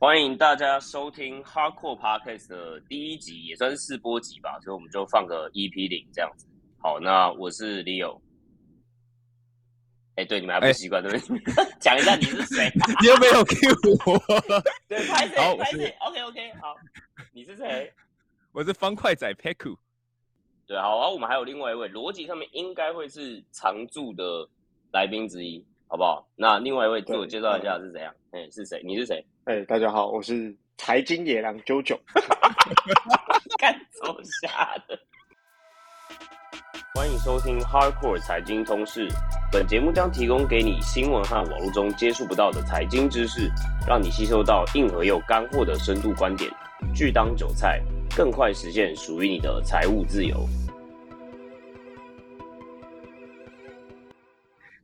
欢迎大家收听 Hardcore Podcast 的第一集，也算是试播集吧，所以我们就放个 EP 零这样子。好，那我是 Leo。哎，对，你们还不习惯对不对？讲一下你是谁？你又没有 Q 我。对，拍谁？拍谁？OK OK，好，你是谁？我是方块仔 Peku。对，好，啊，我们还有另外一位，逻辑上面应该会是常驻的来宾之一，好不好？那另外一位自我介绍一下是怎样？哎，是谁？你是谁？哎，大家好，我是财经野狼九九。干走瞎的。欢迎收听 Hardcore 财经通识。本节目将提供给你新闻和网络中接触不到的财经知识，让你吸收到硬核又干货的深度观点，拒当韭菜，更快实现属于你的财务自由。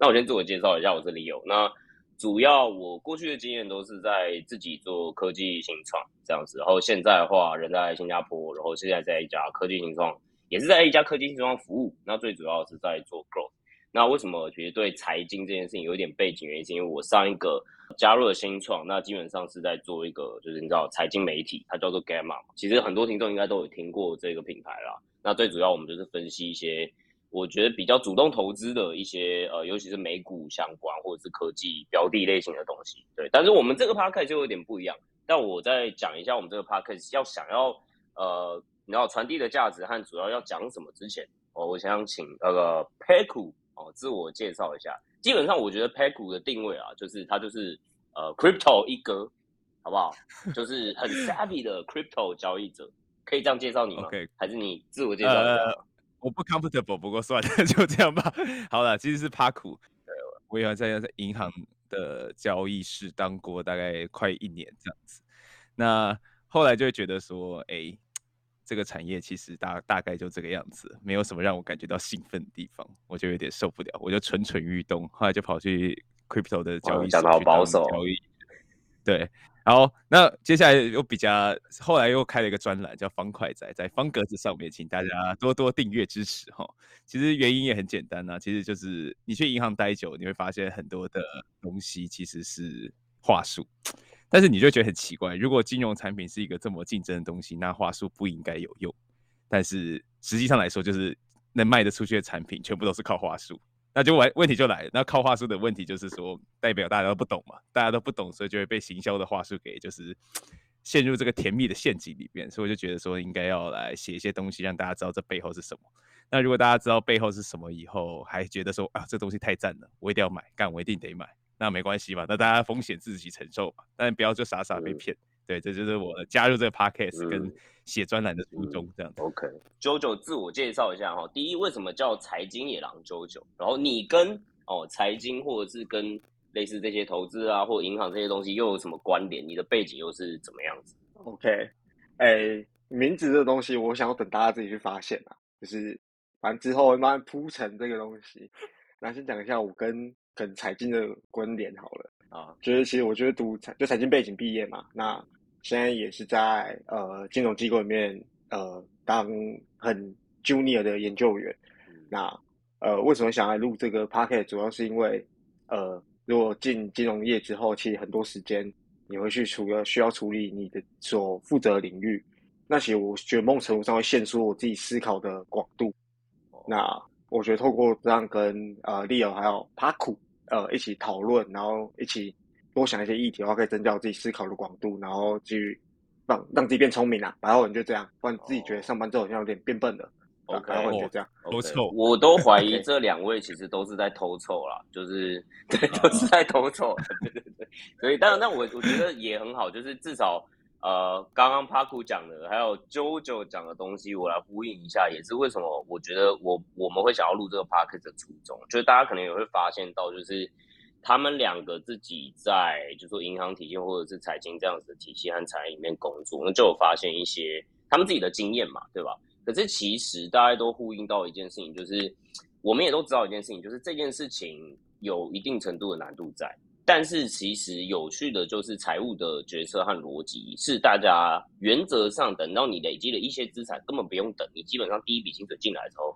那我先自我介绍一下，我这里有那主要我过去的经验都是在自己做科技新创这样子，然后现在的话人在新加坡，然后现在在一家科技新创。也是在一家科技新创服务，那最主要是在做 growth。那为什么觉得对财经这件事情有一点背景原因？是因为我上一个加入了新创，那基本上是在做一个就是你知道财经媒体，它叫做 Gamma。其实很多听众应该都有听过这个品牌啦。那最主要我们就是分析一些我觉得比较主动投资的一些呃，尤其是美股相关或者是科技标的类型的东西。对，但是我们这个 p k 就有点不一样。但我再讲一下我们这个 p k 要想要呃。你要传递的价值和主要要讲什么之前，哦，我想请那个 Peku 哦自我介绍一下。基本上我觉得 Peku 的定位啊，就是它就是呃 Crypto 一哥，好不好？就是很 savvy 的 Crypto 交易者，可以这样介绍你吗？还是你自我介绍？呃，我不 comfortable，不过算了，就这样吧。好了，其实是 Peku，我也在在银行的交易室当过大概快一年这样子。那后来就会觉得说，哎。这个产业其实大大概就这个样子，没有什么让我感觉到兴奋的地方，我就有点受不了，我就蠢蠢欲动，后来就跑去 crypto 的交易讲的好保守交易，对，然后那接下来又比较，后来又开了一个专栏叫方块仔，在方格子上面，请大家多多订阅支持哈。其实原因也很简单呐，其实就是你去银行待久，你会发现很多的东西其实是话术。但是你就觉得很奇怪，如果金融产品是一个这么竞争的东西，那话术不应该有用。但是实际上来说，就是能卖得出去的产品，全部都是靠话术。那就问问题就来了，那靠话术的问题就是说，代表大家都不懂嘛，大家都不懂，所以就会被行销的话术给就是 陷入这个甜蜜的陷阱里面。所以我就觉得说，应该要来写一些东西，让大家知道这背后是什么。那如果大家知道背后是什么以后，还觉得说啊，这东西太赞了，我一定要买，干我一定得买。那没关系嘛，那大家风险自己承受嘛，但不要就傻傻被骗。对，这就是我加入这个 podcast 跟写专栏的初衷，这样。OK，九九自我介绍一下哈，第一，为什么叫财经野狼九九？然后你跟哦财经或者是跟类似这些投资啊或银行这些东西又有什么关联？你的背景又是怎么样子？OK，哎，名字这个东西，我想要等大家自己去发现啊，就是反正之后慢慢铺陈这个东西。那先讲一下我跟。跟财经的关联好了啊，就是其实我觉得读财就财经背景毕业嘛，那现在也是在呃金融机构里面呃当很 junior 的研究员。那呃为什么想来录这个 p o c k e t 主要是因为呃如果进金融业之后，其实很多时间你会去除了需要处理你的所负责领域，那其实我觉得某种程度上会限缩我自己思考的广度。那我觉得透过这样跟呃 Leo 还有 Paku。呃，一起讨论，然后一起多想一些议题的话，可以增加我自己思考的广度，然后去让让自己变聪明啊。白话文就这样，不然自己觉得上班之后好像有点变笨了。OK，白话文就这样。偷臭，我都怀疑 这两位其实都是在偷臭啦，就是 对，都是在偷臭。对对对，所以当然，那我我觉得也很好，就是至少。呃，刚刚 Paku 讲的，还有 JoJo 讲的东西，我来呼应一下，也是为什么我觉得我我们会想要录这个 p a r k 的初衷，就是大家可能也会发现到，就是他们两个自己在就说银行体系或者是财经这样子的体系和产业里面工作，那就有发现一些他们自己的经验嘛，对吧？可是其实大家都呼应到一件事情，就是我们也都知道一件事情，就是这件事情有一定程度的难度在。但是其实有趣的就是财务的决策和逻辑是大家原则上等到你累积了一些资产，根本不用等，你基本上第一笔薪水进来之后，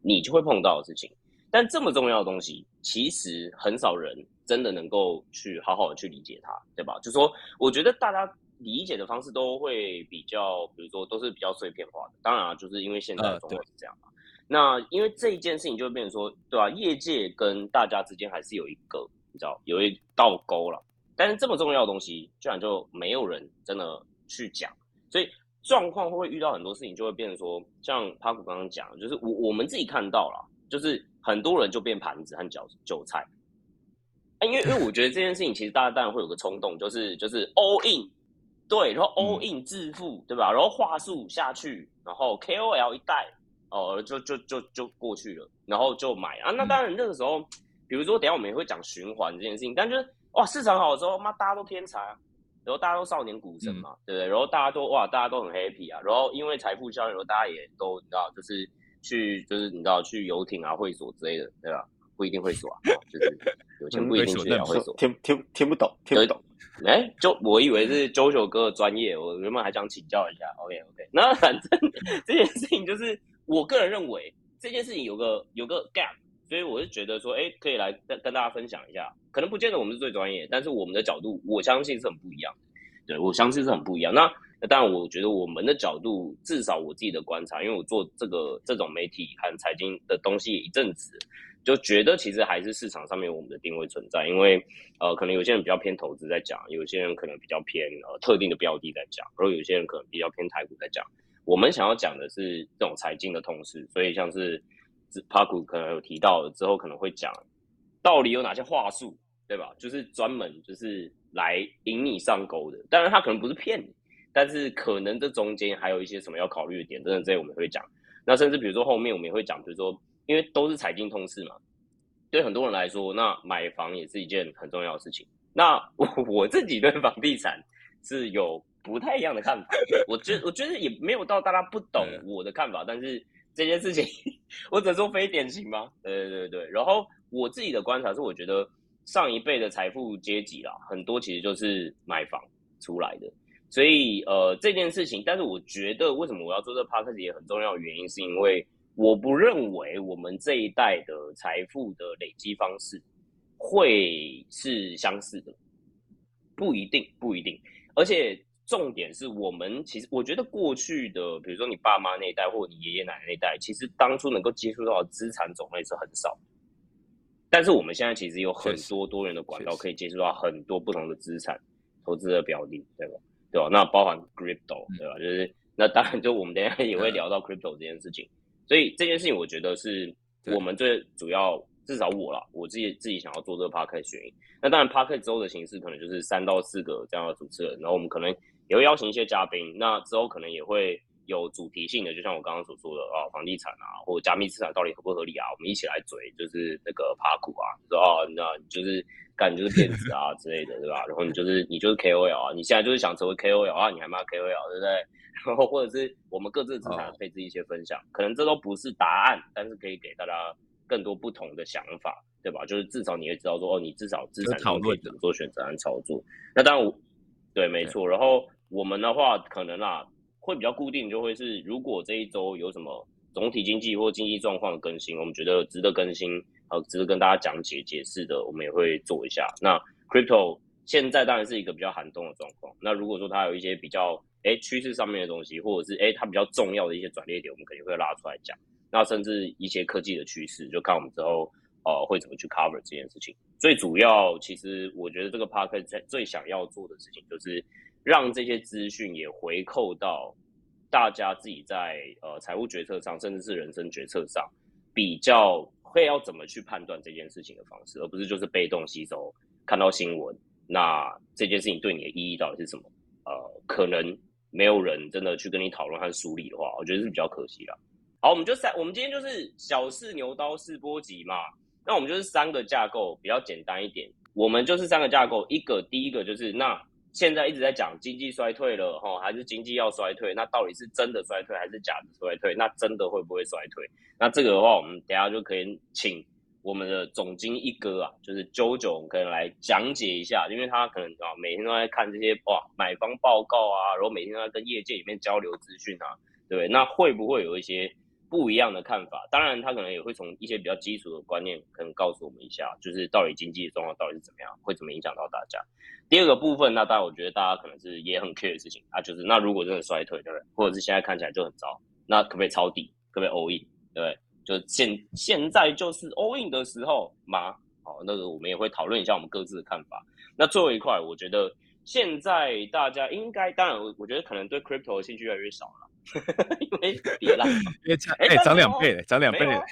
你就会碰到的事情。但这么重要的东西，其实很少人真的能够去好好的去理解它，对吧？就说我觉得大家理解的方式都会比较，比如说都是比较碎片化的。当然啊，就是因为现在的状况是这样嘛。那因为这一件事情就会变成说，对吧？业界跟大家之间还是有一个，你知道，有一道沟了。但是这么重要的东西，居然就没有人真的去讲，所以状况会遇到很多事情，就会变成说，像帕古刚刚讲，就是我我们自己看到了，就是很多人就变盘子和韭韭菜。因为因为我觉得这件事情，其实大家当然会有个冲动，就是就是 all in，对，然后 all in 致富，对吧？然后话术下去，然后 KOL 一带，哦，就就就就过去了，然后就买啊。那当然那个时候，比如说等下我们也会讲循环这件事情，但就是。哇，市场好的时候，妈大家都天才啊，然后大家都少年股神嘛，对不对？然后大家都哇，大家都很 happy 啊，然后因为财富效应，然后大家也都你知道，就是去就是你知道去游艇啊、会所之类的，对吧？不一定会所啊，就是有钱不一定去会所。听听听不懂，听不懂。哎，就我以为是周九哥的专业，我原本还想请教一下。OK OK，那反正 这件事情就是我个人认为这件事情有个有个 gap。所以我是觉得说，哎，可以来跟跟大家分享一下，可能不见得我们是最专业，但是我们的角度，我相信是很不一样的。对我相信是很不一样。那那当然，我觉得我们的角度，至少我自己的观察，因为我做这个这种媒体和财经的东西一阵子，就觉得其实还是市场上面我们的定位存在。因为呃，可能有些人比较偏投资在讲，有些人可能比较偏呃特定的标的在讲，然后有些人可能比较偏台股在讲。我们想要讲的是这种财经的同事，所以像是。帕古可能有提到之后可能会讲，到底有哪些话术，对吧？就是专门就是来引你上钩的。当然他可能不是骗你，但是可能这中间还有一些什么要考虑的点，真的这些我们会讲。那甚至比如说后面我们也会讲，比如说因为都是财经通识嘛，对很多人来说，那买房也是一件很重要的事情。那我我自己对房地产是有不太一样的看法，我觉我觉得也没有到大家不懂我的看法，但是。这件事情，我只能说非典型吗？对对对对。然后我自己的观察是，我觉得上一辈的财富阶级啦，很多其实就是买房出来的。所以呃，这件事情，但是我觉得为什么我要做这 p a r t 也很重要的原因，是因为我不认为我们这一代的财富的累积方式会是相似的，不一定，不一定，而且。重点是我们其实，我觉得过去的，比如说你爸妈那一代，或者你爷爷奶奶那一代，其实当初能够接触到的资产种类是很少。但是我们现在其实有很多多元的管道，可以接触到很多不同的资产投资的标的，对吧？对吧？那包含 crypto，对吧？就是那当然，就我们等下也会聊到 crypto 这件事情。所以这件事情，我觉得是我们最主要，至少我啦，我自己自己想要做这个 p a r k 原因。那当然 p a r k 之后的形式可能就是三到四个这样的主持人，然后我们可能。也会邀请一些嘉宾，那之后可能也会有主题性的，就像我刚刚所说的啊，房地产啊，或者加密资产到底合不合理啊？我们一起来追，就是那个爬股啊，说哦，那就是干就是骗子啊之类的，对吧？然后你就是你就是 KOL 啊，你现在就是想成为 KOL 啊，你还骂 KOL，对不对？然后或者是我们各自资产配置一些分享，可能这都不是答案，但是可以给大家更多不同的想法，对吧？就是至少你会知道说哦，你至少资产可以怎么做选择和操作。那当然我对，没错，然后。我们的话可能啊会比较固定，就会是如果这一周有什么总体经济或经济状况的更新，我们觉得值得更新，呃，值得跟大家讲解解释的，我们也会做一下。那 crypto 现在当然是一个比较寒冬的状况。那如果说它有一些比较哎趋势上面的东西，或者是哎它比较重要的一些转捩点，我们肯定会拉出来讲。那甚至一些科技的趋势，就看我们之后呃会怎么去 cover 这件事情。最主要其实我觉得这个 p a r k 在最想要做的事情就是。让这些资讯也回扣到大家自己在呃财务决策上，甚至是人生决策上，比较会要怎么去判断这件事情的方式，而不是就是被动吸收看到新闻，那这件事情对你的意义到底是什么？呃，可能没有人真的去跟你讨论和梳理的话，我觉得是比较可惜的。好，我们就三，我们今天就是小试牛刀试波及嘛，那我们就是三个架构比较简单一点，我们就是三个架构，一个第一个就是那。现在一直在讲经济衰退了，哈，还是经济要衰退？那到底是真的衰退还是假的衰退？那真的会不会衰退？那这个的话，我们等下就可以请我们的总经一哥啊，就是周总，可能来讲解一下，因为他可能啊每天都在看这些哇买方报告啊，然后每天都在跟业界里面交流资讯啊，对？那会不会有一些不一样的看法。当然，他可能也会从一些比较基础的观念，可能告诉我们一下，就是到底经济的状况到底是怎么样，会怎么影响到大家。第二个部分，那当然我觉得大家可能是也很 care 的事情啊，就是那如果真的衰退，对不对？或者是现在看起来就很糟，那可不可以抄底？可不可以 all in？对不对？就现现在就是 all in 的时候吗？好，那个我们也会讨论一下我们各自的看法。那最后一块，我觉得现在大家应该，当然我我觉得可能对 crypto 的兴趣越来越少了。因为别了，因为哎涨两倍了，涨两倍了。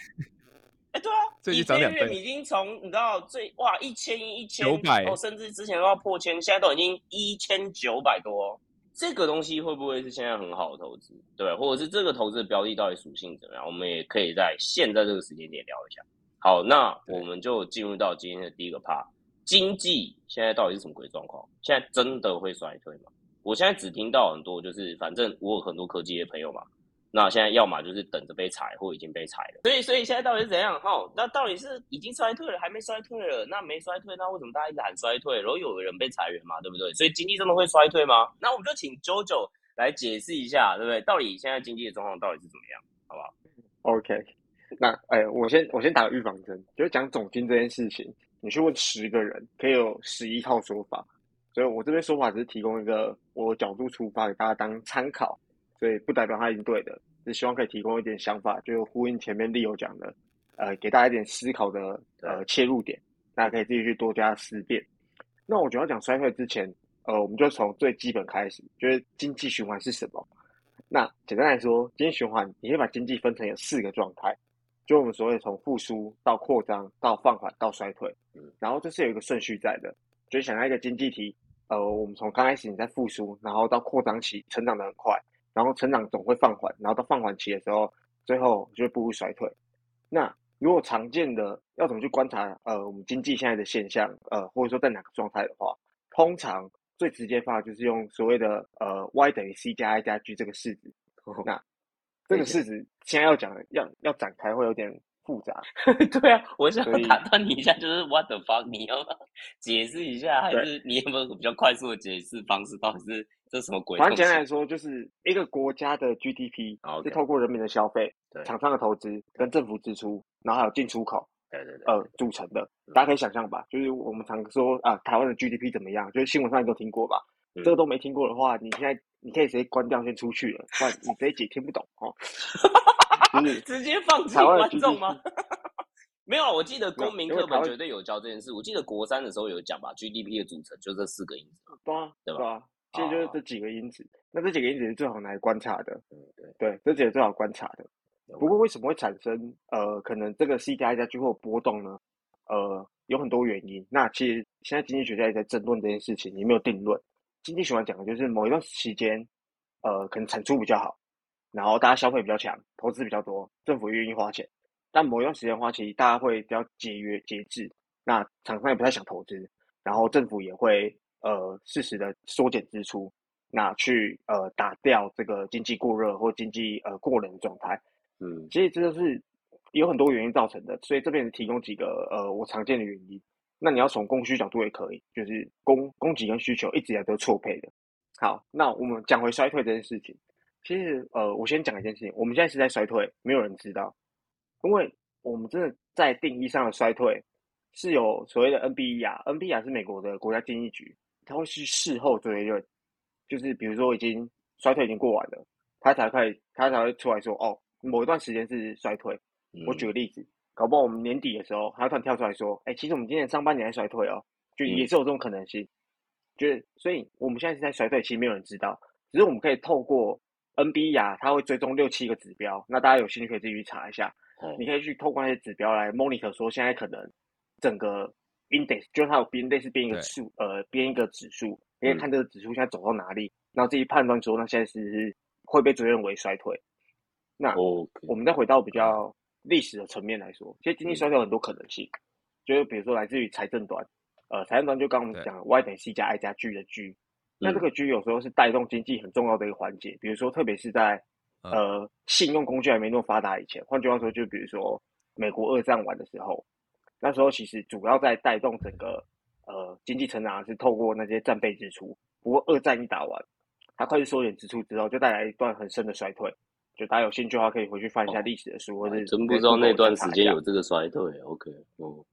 哎，对啊，最近涨两倍，已经从你知道最哇一千一千九百哦，甚至之前都要破千，现在都已经一千九百多。这个东西会不会是现在很好的投资？对，或者是这个投资的标的到底属性怎么样？我们也可以在现在这个时间点聊一下。好，那我们就进入到今天的第一个 part，经济现在到底是什么鬼状况？现在真的会衰退吗？我现在只听到很多，就是反正我有很多科技的朋友嘛，那现在要么就是等着被裁，或已经被裁了。所以，所以现在到底是怎样？哈，那到底是已经衰退了，还没衰退了？那没衰退，那为什么大家一直喊衰退？然后有人被裁员嘛，对不对？所以经济真的会衰退吗？那我们就请 JoJo 来解释一下，对不对？到底现在经济的状况到底是怎么样？好不好？OK，那哎，我先我先打个预防针，就是讲总金这件事情，你去问十个人，可以有十一套说法。所以我这边说法只是提供一个我角度出发给大家当参考，所以不代表它一定对的，只希望可以提供一点想法，就呼应前面利友讲的，呃，给大家一点思考的呃切入点，大家可以自己去多加思辨。那我主要讲衰退之前，呃，我们就从最基本开始，就是经济循环是什么？那简单来说，经济循环你可以把经济分成有四个状态，就我们所谓从复苏到扩张到放缓到衰退，然后这是有一个顺序在的，就是想要一个经济体。呃，我们从刚开始你在复苏，然后到扩张期，成长的很快，然后成长总会放缓，然后到放缓期的时候，最后就会步入衰退。那如果常见的要怎么去观察呃我们经济现在的现象，呃或者说在哪个状态的话，通常最直接方法就是用所谓的呃 Y 等于 C 加 I 加 G 这个式子。那这个式子现在要讲要要展开会有点。复杂，对啊，我想打断你一下，就是 what the fuck，你要 解释一下，还是你有没有比较快速的解释方式？到底是这什么鬼？反正简单来说，就是一个国家的 GDP 是透过人民的消费、厂商的投资跟政府支出，然后还有进出口，对对对，呃，组成的。大家可以想象吧，就是我们常说啊，台湾的 GDP 怎么样？就是新闻上你都听过吧？这个都没听过的话，你现在你可以直接关掉，先出去了，不然你直接解听不懂哦。直接放弃观众吗？没有，我记得公民课本绝对有教这件事。我记得国三的时候有讲吧，GDP 的组成就这四个因子，对啊，对吧？其实就是这几个因子。那这几个因子是最好拿来观察的，对对，这几个最好观察的。不过为什么会产生呃，可能这个 C 加加 G 会有波动呢？呃，有很多原因。那其实现在经济学家也在争论这件事情，也没有定论。经济喜欢讲的就是某一段时间，呃，可能产出比较好。然后大家消费比较强，投资比较多，政府愿意花钱。但某一段时间花钱，大家会比较节约节制，那厂商也不太想投资，然后政府也会呃适时的缩减支出，那去呃打掉这个经济过热或经济呃过冷的状态。嗯，其实这就是有很多原因造成的，所以这边提供几个呃我常见的原因。那你要从供需角度也可以，就是供供给跟需求一直以来都错配的。好，那我们讲回衰退这件事情。其实，呃，我先讲一件事情，我们现在是在衰退，没有人知道，因为我们真的在定义上的衰退是有所谓的 NBE 啊，NBE 啊是美国的国家经济局，它会去事后追认，就是比如说已经衰退已经过完了，它才会它才会出来说，哦，某一段时间是衰退。我举个例子，搞不好我们年底的时候，它突然跳出来说，哎，其实我们今年上半年在衰退哦，就也是有这种可能性，就是所以我们现在是在衰退，其实没有人知道，只是我们可以透过。N B 啊，它会追踪六七个指标，那大家有兴趣可以自己去查一下。你可以去透过那些指标来 monitor 说现在可能整个 index 就是它有编类似编一个数，呃，编一个指数，你可以看这个指数现在走到哪里，然后自己判断说那现在是会被追认为衰退。那我们再回到比较历史的层面来说，其实经济衰退有很多可能性，就是比如说来自于财政端，呃，财政端就刚刚我们讲 Y 等于 C 加 I 加 G 的 G。那这个 G 有时候是带动经济很重要的一个环节，比如说，特别是在呃信用工具还没那么发达以前，换句话说，就比如说美国二战完的时候，那时候其实主要在带动整个呃经济成长是透过那些战备支出。不过二战一打完，它快速缩减支出之后，就带来一段很深的衰退。就大家有兴趣的话，可以回去翻一下哦历史的书，或者是真不知道那段时间有这个衰退。OK，哦，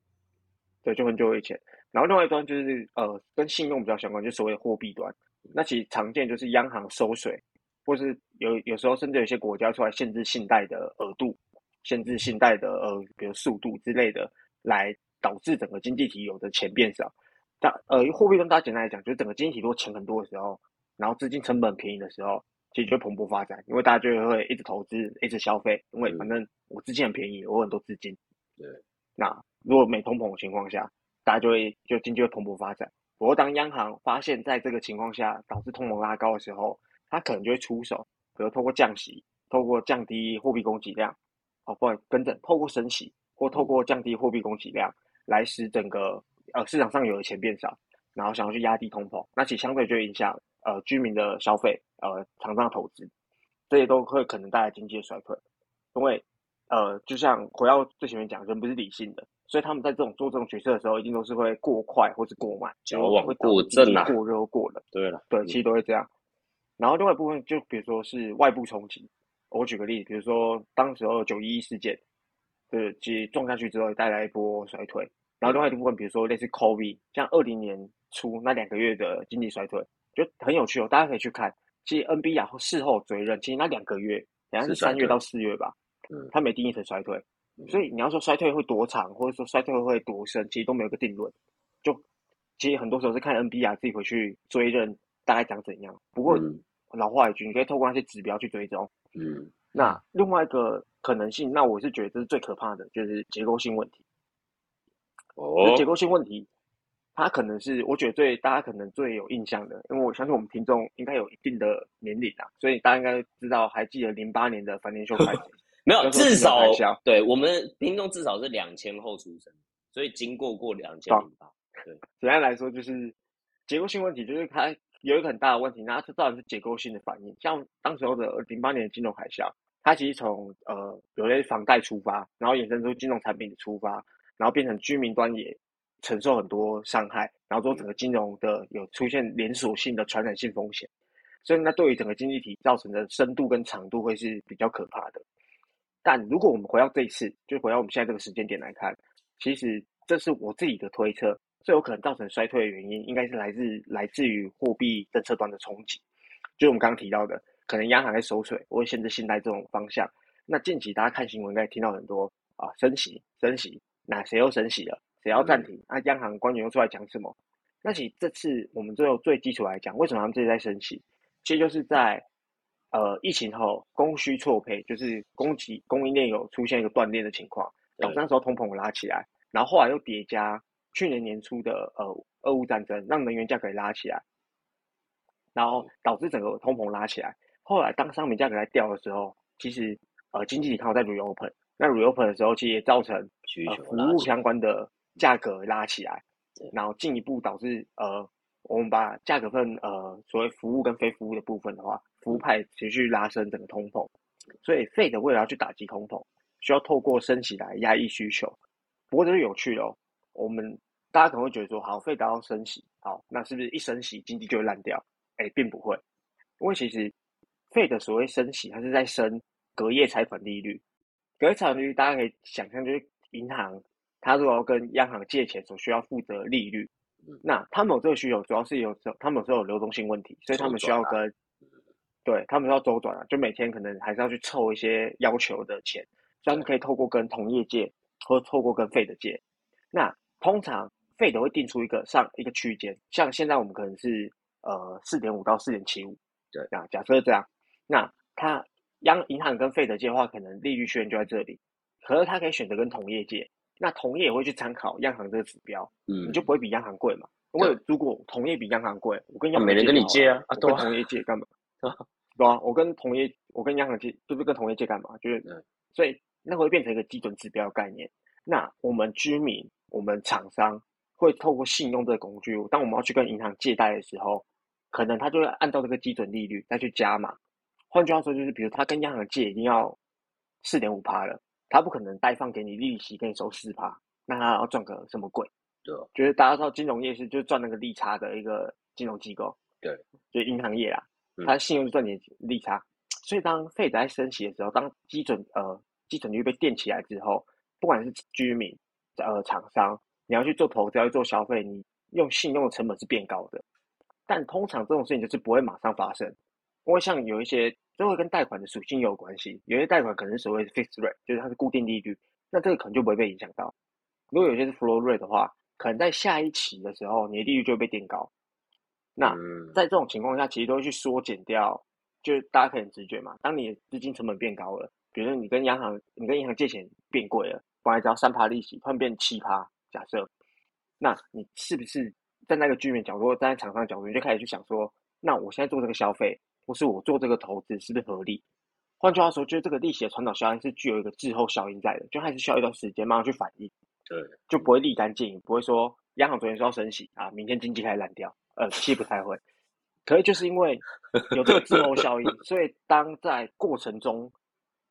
对，就很久以前。然后另外一端就是呃，跟信用比较相关，就所谓的货币端。那其实常见就是央行收水，或是有有时候甚至有些国家出来限制信贷的额度，限制信贷的呃，比如速度之类的，来导致整个经济体有的钱变少。但呃，货币端大家简单来讲，就是整个经济体如果钱很多的时候，然后资金成本便宜的时候，其实就会蓬勃发展，因为大家就会一直投资，一直消费，因为反正我资金很便宜，我有很多资金。对。那如果没通膨的情况下，大家就会就经济会蓬勃发展。不过当央行发现在这个情况下导致通膨拉高的时候，它可能就会出手，比如透过降息，透过降低货币供给量，哦，不，跟着，透过升息或透过降低货币供给量，来使整个呃市场上有的钱变少，然后想要去压低通膨，那其实相对就影响呃居民的消费，呃厂商投资，这些都会可能带来经济的衰退，因为呃就像回到最前面讲，人不是理性的。所以他们在这种做这种决策的时候，一定都是会过快或是过慢，矫枉会过正啊过热或过冷。对了，对，嗯其实都会这样。然后另外一部分就比如说是外部冲击，我举个例子，比如说当时候九一一事件，对，其实撞下去之后带来一波衰退。然后另外一部分，比如说类似 COVID，像二零年初那两个月的经济衰退，就很有趣哦，大家可以去看。其实 NBA 事后追认，其实那两个月，好像是三月到四月吧，嗯它没定义成衰退。所以你要说衰退会多长，或者说衰退会多深，其实都没有个定论。就其实很多时候是看 NBR 自己回去追认大概长怎样。不过嗯老话一句，你可以透过那些指标去追踪。嗯那另外一个可能性，那我是觉得这是最可怕的，就是结构性问题。哦结构性问题，它可能是我觉得最大家可能最有印象的，因为我相信我们听众应该有一定的年龄啊，所以大家应该知道，还记得零八年的反年秀开始。没有，至少对我们听众至少是两千后出生，所以经过过两千零八。简单来说，就是结构性问题，就是它有一个很大的问题，那它造成是结构性的反应。像当时候的零八年的金融海啸，它其实从呃有类房贷出发，然后衍生出金融产品的出发，然后变成居民端也承受很多伤害，然后说整个金融的有出现连锁性的传染性风险，所以那对于整个经济体造成的深度跟长度会是比较可怕的。但如果我们回到这一次，就回到我们现在这个时间点来看，其实这是我自己的推测，最有可能造成衰退的原因，应该是来自来自于货币政策端的冲击，就我们刚刚提到的，可能央行在收水或限制信贷这种方向。那近期大家看新闻应该听到很多啊，升息升息，那谁又升息了？谁要暂停？那、央行官员又出来讲什么？那其实这次我们最后最基础来讲，为什么他们这次在升息？其实就是在呃疫情后供需错配，就是供给供应链有出现一个断裂的情况，导致那时候通膨拉起来，然后后来又叠加去年年初的呃俄乌战争，让能源价格拉起来，然后导致整个通膨拉起来。后来当商品价格在掉的时候，其实呃经济体刚好在 reopen，那 reopen 的时候，其实也造成需呃求拉服务相关的价格拉起来，然后进一步导致呃我们把价格分呃所谓服务跟非服务的部分的话，服务派持续拉升整个通膨，所以 Fed 为了要去打击通膨，需要透过升息来压抑需求。不过这是有趣的哦，我们大家可能会觉得说，好，Fed 要升息，好，那是不是一升息经济就会烂掉？哎，并不会，因为其实 Fed 所谓升息，它是在升隔夜拆款利率。隔夜拆款利率大家可以想象，就是银行它如果要跟央行借钱所需要负责的利率，嗯那他们有这个需求，主要是有他们有时候有流动性问题，所以他们需要跟对他们要周转啊，就每天可能还是要去凑一些要求的钱，所以他们可以透过跟同业借，或者透过跟费的借。那通常费的会定出一个上一个区间，像现在我们可能是呃四点五到四点七五，对那假设这样，那他央银行跟费的借的话，可能利率区间就在这里，可是他可以选择跟同业借，那同业也会去参考央行这个指标，嗯你就不会比央行贵嘛。因为如果同业比央行贵，我跟央行啊没人跟你借啊啊跟同业借干嘛？对啊，我跟同业，我跟央行借，就是跟同业借干嘛？就是嗯，所以那会变成一个基准指标概念。那我们居民、我们厂商会透过信用这个工具，当我们要去跟银行借贷的时候，可能他就会按照这个基准利率再去加嘛。换句话说，就是比如他跟央行借一定要四点五趴了，他不可能贷放给你利息给你收四趴，那他要赚个什么鬼？对啊就是大家知道金融业是就是赚那个利差的一个金融机构，对，就银行业啦嗯，它信用赚点利差，所以当费在升息的时候，当基准呃基准率被垫起来之后，不管是居民呃厂商，你要去做投资，要去做消费，你用信用的成本是变高的。但通常这种事情就是不会马上发生，因为像有一些这会跟贷款的属性有关系，有些贷款可能是所谓 fixed rate，就是它是固定利率，那这个可能就不会被影响到。如果有些是 flow rate 的话，可能在下一期的时候，你的利率就会被垫高。那在这种情况下，其实都会去缩减掉，就是大家可以直觉嘛。当你的资金成本变高了，比如说你跟央行，你跟银行借钱变贵了，本来只要三趴利息，突然变七趴，假设，那你是不是站？在那个居民角度，站在厂商角度，你就开始去想说，那我现在做这个消费，或是我做这个投资，是不是合理？换句话说，就是这个利息的传导效应是具有一个滞后效应在的，就还是需要一段时间慢慢去反应。对，就不会立竿见影，不会说央行昨天说要升息啊，明天经济开始烂掉，呃，其实不太会。可是就是因为有这个滞后效应，所以当在过程中，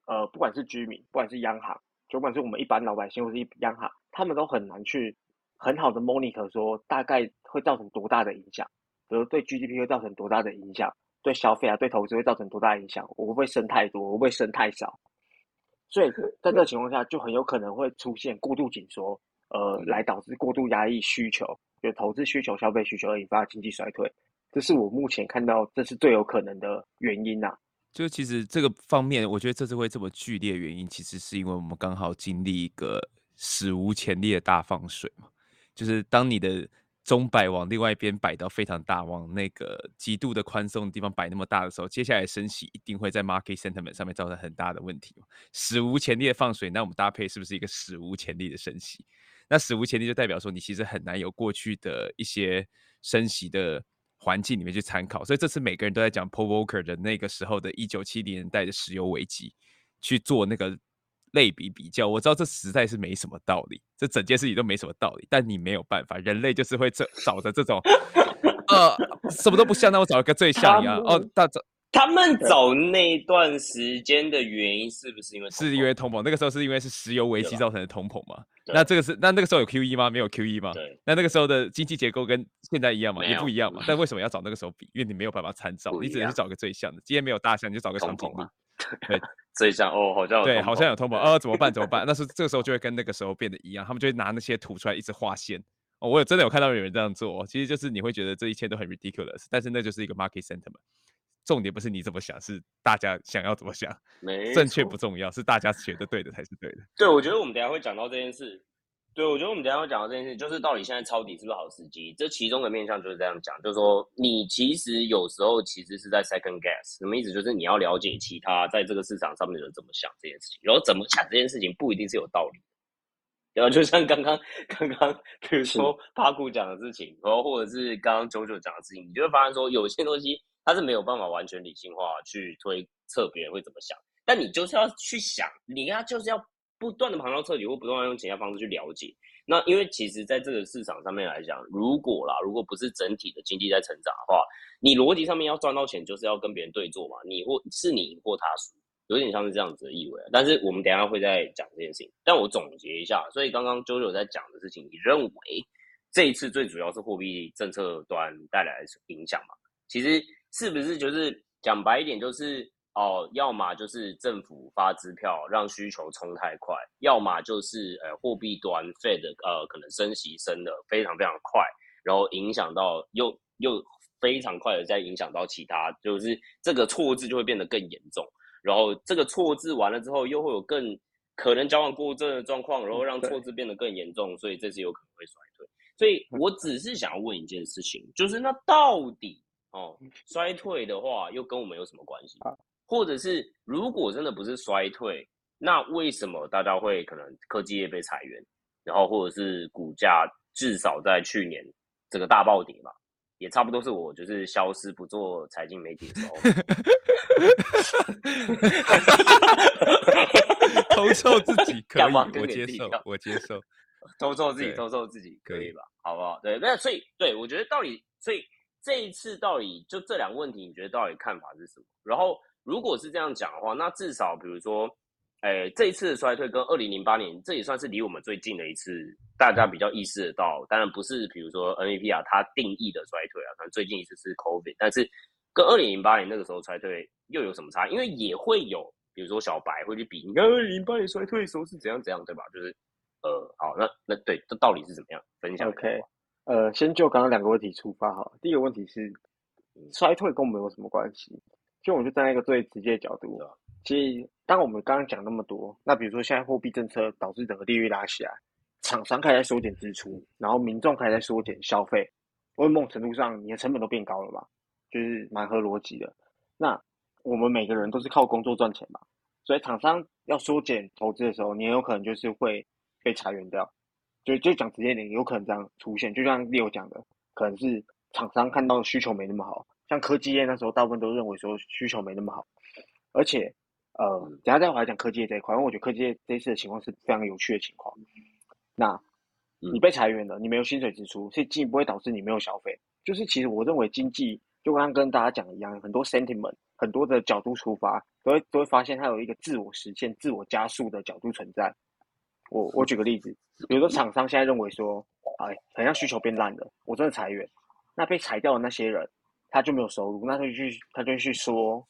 呃，不管是居民，不管是央行，就不管是我们一般老百姓，或是一央行，他们都很难去。很好的 monitor 说，大概会造成多大的影响？比如对 GDP 会造成多大的影响？对消费啊，对投资会造成多大影响？我会不会升太多？我会不会升太少？所以在这个情况下，就很有可能会出现过度紧缩，呃，来导致过度压抑需求，就投资需求、消费需求而引发经济衰退。这是我目前看到，这是最有可能的原因呐。就其实这个方面，我觉得这次会这么剧烈，原因其实是因为我们刚好经历一个史无前例的大放水嘛。就是当你的钟摆往另外一边摆到非常大，往那个极度的宽松的地方摆那么大的时候，接下来升息一定会在 market sentiment 上面造成很大的问题。史无前例的放水，那我们搭配是不是一个史无前例的升息？那史无前例就代表说你其实很难有过去的一些升息的环境里面去参考。所以这次每个人都在讲 Paul Volcker 的那个时候的一九七零年代的石油危机去做那个。类比比较，我知道这实在是没什么道理，这整件事情都没什么道理。但你没有办法，人类就是会找找着这种，呃，什么都不像，那我找一个最像一样。哦，大找他们找那段时间的原因是不是因为是因为通膨？那个时候是因为是石油危机造成的通膨嘛？那这个是那那个时候有 Q E 吗？没有 Q E 吗？对。那那个时候的经济结构跟现在一样吗？也不一样嘛。但为什么要找那个时候比？因为你没有办法参照，你只能去找个最像的。今天没有大象，你就找个长颈鹿。对。最像哦，好像对，好像有通膨，呃，怎么办？怎么办？那是这个时候就会跟那个时候变得一样，他们就会拿那些图出来一直画线。哦，我有真的有看到有人这样做，其实就是你会觉得这一切都很 ridiculous，但是那就是一个 market sentiment。重点不是你怎么想，是大家想要怎么想，正确不重要，是大家觉得对的才是对的。对，我觉得我们等下会讲到这件事。对，我觉得我们等下会讲到这件事，就是到底现在抄底是不是好时机？这其中的面向就是这样讲，就是说你其实有时候其实是在 second guess，什么意思？就是你要了解其他在这个市场上面的人怎么想这件事情，然后怎么想这件事情不一定是有道理。然后就像刚刚刚刚，比如说帕库讲的事情，然后或者是刚刚九九讲的事情，你就会发现说有些东西他是没有办法完全理性化去推测别人会怎么想，但你就是要去想，你要就是要。不断的旁敲侧击，或不断用其他方式去了解。那因为其实在这个市场上面来讲，如果啦，如果不是整体的经济在成长的话，你逻辑上面要赚到钱，就是要跟别人对坐嘛。你或是你赢或他输，有点像是这样子的意味。但是我们等下会再讲这件事情。但我总结一下，所以刚刚 JoJo 在讲的事情，你认为这一次最主要是货币政策端带来的影响嘛？其实是不是就是讲白一点，就是。哦，要么就是政府发支票让需求冲太快，要么就是呃货币端 Fed 呃可能升息升的非常非常快，然后影响到又又非常快的再影响到其他，就是这个错字就会变得更严重，然后这个错字完了之后又会有更可能交往过正的状况，然后让错字变得更严重，所以这次有可能会衰退。所以我只是想要问一件事情，就是那到底哦衰退的话又跟我们有什么关系？或者是如果真的不是衰退，那为什么大家会可能科技业被裁员，然后或者是股价至少在去年这个大暴跌嘛，也差不多是我就是消失不做财经媒体的时候，偷臭自己可以，我接受，我接受，偷臭自己，偷臭自己可以吧？好不好？对，那所以对我觉得到底，所以这一次到底就这两个问题，你觉得到底看法是什么？然后。如果是这样讲的话，那至少比如说，诶，这一次的衰退跟二零零八年，这也算是离我们最近的一次，大家比较意识得到。当然不是，比如说 N V P 啊，它定义的衰退啊，可能最近一次是 Covid，但是跟二零零八年那个时候衰退又有什么差？因为也会有，比如说小白会去比，你看二零零八年衰退的时候是怎样怎样，对吧？就是呃，好，那那对，这到底是怎么样？分享 OK，呃，先就刚刚两个问题出发哈。第一个问题是，衰退跟我们有什么关系？就我们就站在一个最直接的角度，其实当我们刚刚讲那么多，那比如说现在货币政策导致整个利率拉起来，厂商开始缩减支出，然后民众开始缩减消费，某种程度上你的成本都变高了吧，就是蛮合逻辑的。那我们每个人都是靠工作赚钱嘛，所以厂商要缩减投资的时候，你很有可能就是会被裁员掉。就就讲直接点，有可能这样出现，就像 Leo 讲的，可能是厂商看到需求没那么好。像科技业那时候，大部分都认为说需求没那么好，而且，呃，等下再回来讲科技业这一块，因为我觉得科技业这一次的情况是非常有趣的情况。那，你被裁员了，你没有薪水支出，所以进一步会导致你没有消费。就是其实我认为经济就刚刚跟大家讲一样，很多 sentiment，很多的角度出发，都会都会发现它有一个自我实现、自我加速的角度存在。我我举个例子，比如说厂商现在认为说，哎，好像需求变烂了，我真的裁员，那被裁掉的那些人。他就没有收入，那他就去，他就去说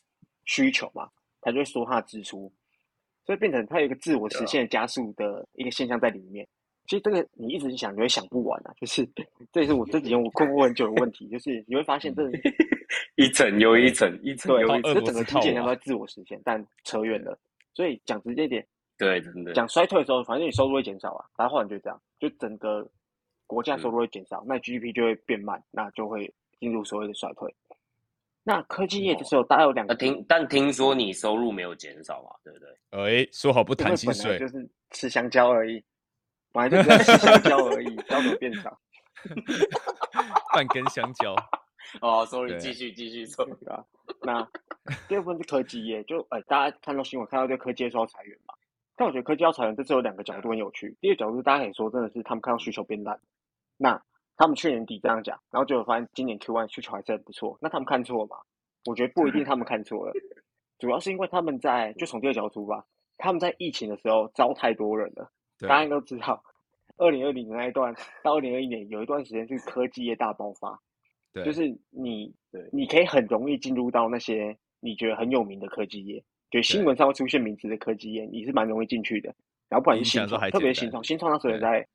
需求嘛，他就会说他的支出，所以变成他有一个自我实现加速的一个现象在里面。其实这个你一直想，你会想不完啊。就是这也是我这几天我困惑很久的问题，就是你会发现这 一层又一层，一层又一层，这整个基建都在自我实现，但扯远了。所以讲直接一点，对，真的讲衰退的时候，反正你收入会减少啊，然后后来就这样，就整个国家收入会减少，那 GDP 就会变慢，那就会。进入所谓的衰退，那科技业的时候，大概有两个听，但听说你收入没有减少啊，对不对？哎，说好不谈薪水，就是吃香蕉而已，本来就是吃香蕉而已，交怎变少？半根香蕉。哦，sorry，继续继续说啊。那第二部分是科技业，就哎，大家看到新闻看到这科技业说要裁员嘛？但我觉得科技要裁员，这次有两个角度很有趣。第一个角度，大家可以说真的是他们看到需求变烂，那。他们去年底这样讲，然后结果发现今年 Q one 需求还是很不错。那他们看错吗？我觉得不一定，他们看错了，主要是因为他们在就从第二角度吧，他们在疫情的时候招太多人了。大家都知道，二零二零那一段到二零二一年有一段时间是科技业大爆发，对，就是你你可以很容易进入到那些你觉得很有名的科技业，就新闻上会出现名字的科技业，你是蛮容易进去的。然后不管是新创，特别新创，新创那时候也在，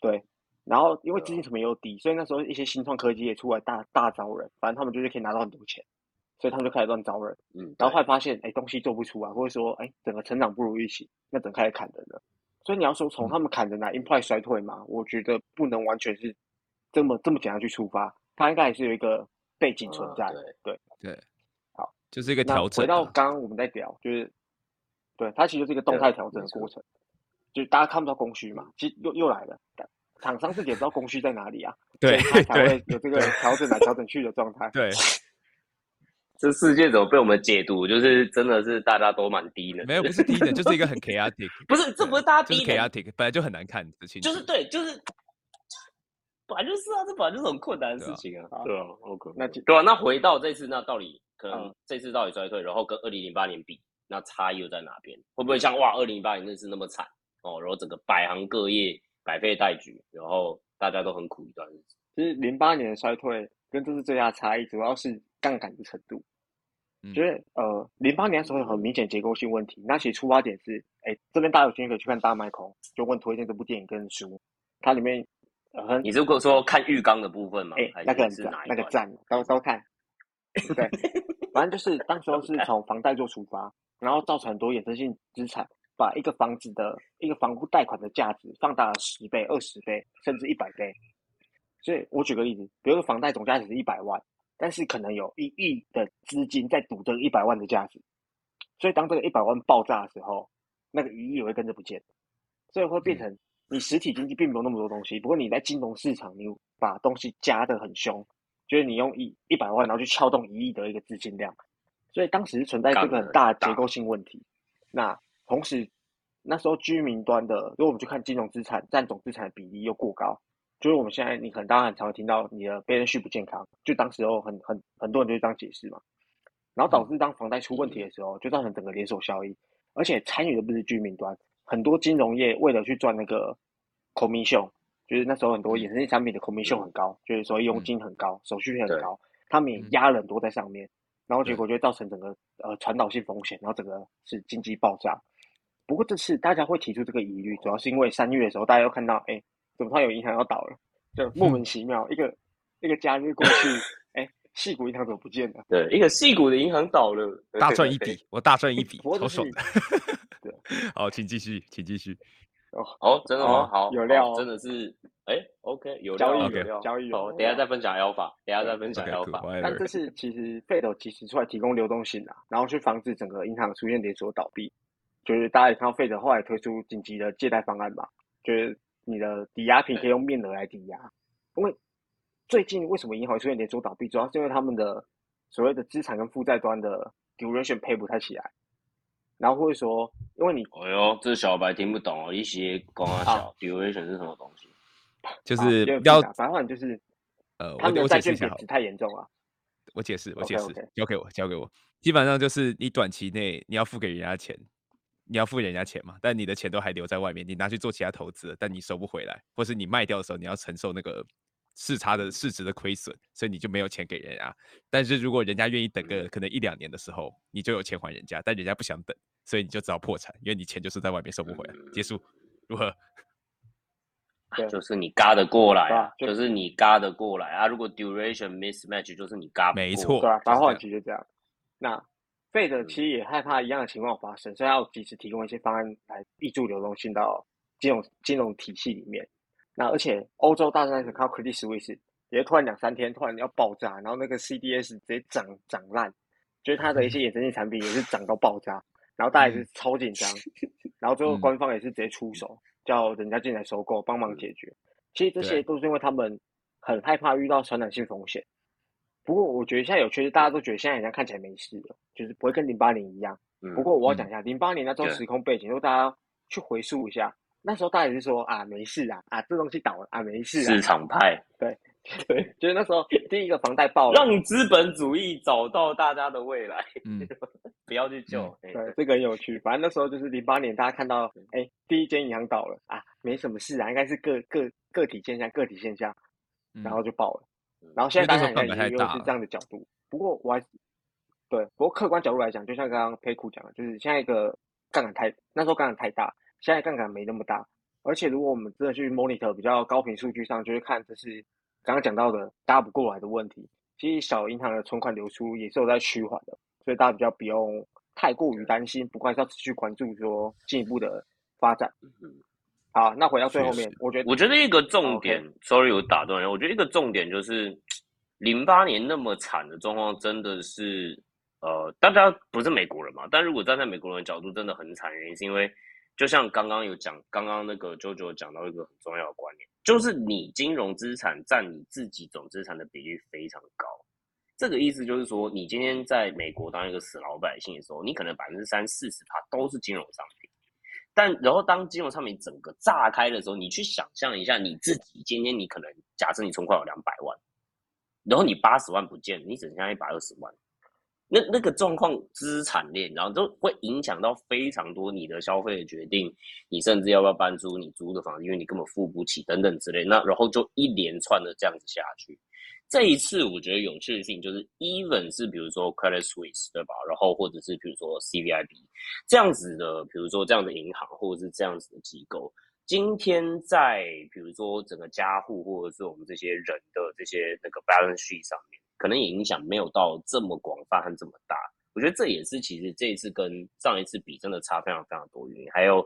对。然后因为资金成本又低，所以那时候一些新创科技也出来大大招人，反正他们就是可以拿到很多钱，所以他们就开始乱招人。嗯，然后后来发现，哎，东西做不出来，或者说，哎，整个成长不如预期，那等开始砍人了。所以你要说从他们砍人来 imply 衰退嘛，我觉得不能完全是这么这么简单去出发，它应该也是有一个背景存在。对对，好，就是一个调整。回到刚刚我们在聊，就是对它其实是一个动态调整的过程，就是大家看不到供需嘛，其实又又来了。厂商自己也不知道供需在哪里啊，对，他才会有这 个调整来调整去的状态。对，这世界怎么被我们解读，就是真的是大家都蛮低的。没有，不是低的，就是一个很 chaotic。不是，这不是大家低 chaotic，本来就很难看的情。就是对，就是本来就是啊，这本来就是很困难的事情啊。对啊，OK，那对啊，那回到这次，那到底可能这次到底衰退，然后跟二零零八年比，那差异又在哪边？会不会像哇，二零零八年那次那么惨哦？然后整个百行各业。百废待举，然后大家都很苦一段日子。其实零八年的衰退跟这次最大差异，主要是杠杆的程度。觉得呃，零八年的时候有很明显结构性问题。那其实出发点是，哎，这边大家有兴趣可以去看《大麦空》，就问推荐这部电影跟书。它里面，呃，你如果说看浴缸的部分嘛，哎，那个赞，那个赞，都都看。对，反正就是当时候是从房贷做出发，然后造成很多衍生性资产。把一个房子的一个房屋贷款的价值放大了十倍、二十倍，甚至一百倍。所以我举个例子，比如说房贷总价值是一百万，但是可能有一亿的资金在赌这个一百万的价值。所以当这个一百万爆炸的时候，那个一亿也会跟着不见。所以会变成你实体经济并没有那么多东西，不过你在金融市场你把东西加的很凶，就是你用一一百万然后去撬动一亿的一个资金量。所以当时存在这个很大的结构性问题。那同时，那时候居民端的，如果我们去看金融资产占总资产的比例又过高，就是我们现在你可能大家很常会听到你的被人续不健康，就当时候很很很多人就是这样解释嘛，然后导致当房贷出问题的时候，就造成整个连锁效应，而且参与的不是居民端，很多金融业为了去赚那个 commission，就是那时候很多衍生性产品的 commission 很高，就是说佣金很高，手续费很高，他们也嗯压了很多在上面，然后结果就造成整个呃传导性风险，然后整个是经济爆炸。不过这次大家会提出这个疑虑，主要是因为三月的时候大家又看到，哎，怎么突然有银行要倒了，就莫名其妙一个一个假日过去，哎，细谷银行怎么不见了？对，一个戏骨的银行倒了，大赚一笔，我大赚一笔，不过这是超爽的。对 好，请继续，请继续。哦，真的吗？哦好，有料哦真的是，哎，OK，有交易料有料，好，交易有等下再分享 Alpha，等下再分享 OK，cool，Alpha。但这。是其实 Fed 其实出来提供流动性啊，然后去防止整个银行出现连锁倒闭。就是大家也看到 Fed 后来推出紧急的借贷方案嘛，就是你的抵押品可以用面额来抵押。因为最近为什么银行会出现连锁倒闭，主要是因为他们的所谓的资产跟负债端的 duration 配不太起来，然后或者说因为你哎呦，这小白听不懂哦，一些光啊啊小 duration 是什么东西？就是要杂反正就是呃，他们的我我解释一下，太严重了。我解释，我解释，交给我，交给我。基本上就是你短期内你要付给人家钱，你要付人家钱嘛，但你的钱都还留在外面，你拿去做其他投资，但你收不回来，或是你卖掉的时候你要承受那个市差的市值的亏损，所以你就没有钱给人家。但是如果人家愿意等个可能一两年的时候，你就有钱还人家，但人家不想等，所以你就只好破产，因为你钱就是在外面收不回来。结束，如何？就是你嘎得过来就就是你嘎得过来啊。如果 duration mismatch，就是你嘎不没错白话这样其实就这样。那费德其实也害怕一样的情况发生，所以要及时提供一些方案来挹注流动性到金融金融体系里面。那而且欧洲大家可看到 Credit Suisse 也突然两三天突然要爆炸，然后那个 CDS 直接涨涨烂，就是它的一些衍生性产品也是涨到爆炸，然后大家也是超紧张，然后最后嗯官方也是直接出手，叫人家进来收购帮忙解决。其实这些都是因为他们很害怕遇到传染性风险。不过我觉得现在有趣是，大家都觉得现在好像看起来没事了，就是不会跟零八年一样。嗯不过我要讲一下，零八年那时候时空背景，如果大家去回溯一下，那时候大家也是说啊没事啊，啊这东西倒了啊没事啊市，场派对 对，就是那时候第一个房贷爆了，让资本主义找到大家的未来，嗯，不要去救。哎对，这个很有趣。反正那时候就是零八年，大家看到，哎，第一间银行倒了啊，没什么事啊，应该是个个个体现象，个体现象，然后就爆了。然后现在大家因为那时候看又是这样的角度。不过我还是对，不过客观角度来讲，就像刚刚佩库讲的，就是现在一个杠杆太那时候杠杆太大，现在杠杆没那么大。而且如果我们真的去 monitor 比较高频数据上，就会看这是刚刚讲到的搭不过来的问题。其实小银行的存款流出也是有在趋缓的，所以大家比较不用太过于担心，不过还是要持续关注说进一步的发展。嗯好，那回到最后，面我觉得我觉得一个重点，sorry 我打断人，我觉得一个重点就是零八年那么惨的状况，真的是呃，大家不是美国人嘛，但如果站在美国人的角度，真的很惨，原因是因为就像刚刚有讲，刚刚那个 JoJo 讲到一个很重要的观念，就是你金融资产占你自己总资产的比例非常高。这个意思就是说，你今天在美国当一个死老百姓的时候，你可能百分之三四十它都是金融商品。但然后当金融商品整个炸开的时候，你去想象一下你自己，今天你可能假设你存款有两百万，然后你八十万不见了，你只剩下一百二十万，那那个状况资产链，然后都会影响到非常多你的消费的决定，你甚至要不要搬出你租的房子，因为你根本付不起等等之类，那然后就一连串的这样子下去。这一次我觉得有趣的事情就是，even 是比如说 Credit Suisse 对吧，然后或者是比如说 CVIB 这样子的，比如说这样的银行或者是这样子的机构，今天在比如说整个家户或者是我们这些人的这些那个 balance sheet 上面，可能也影响没有到这么广泛和这么大。我觉得这也是其实这一次跟上一次比真的差非常非常多原因，还有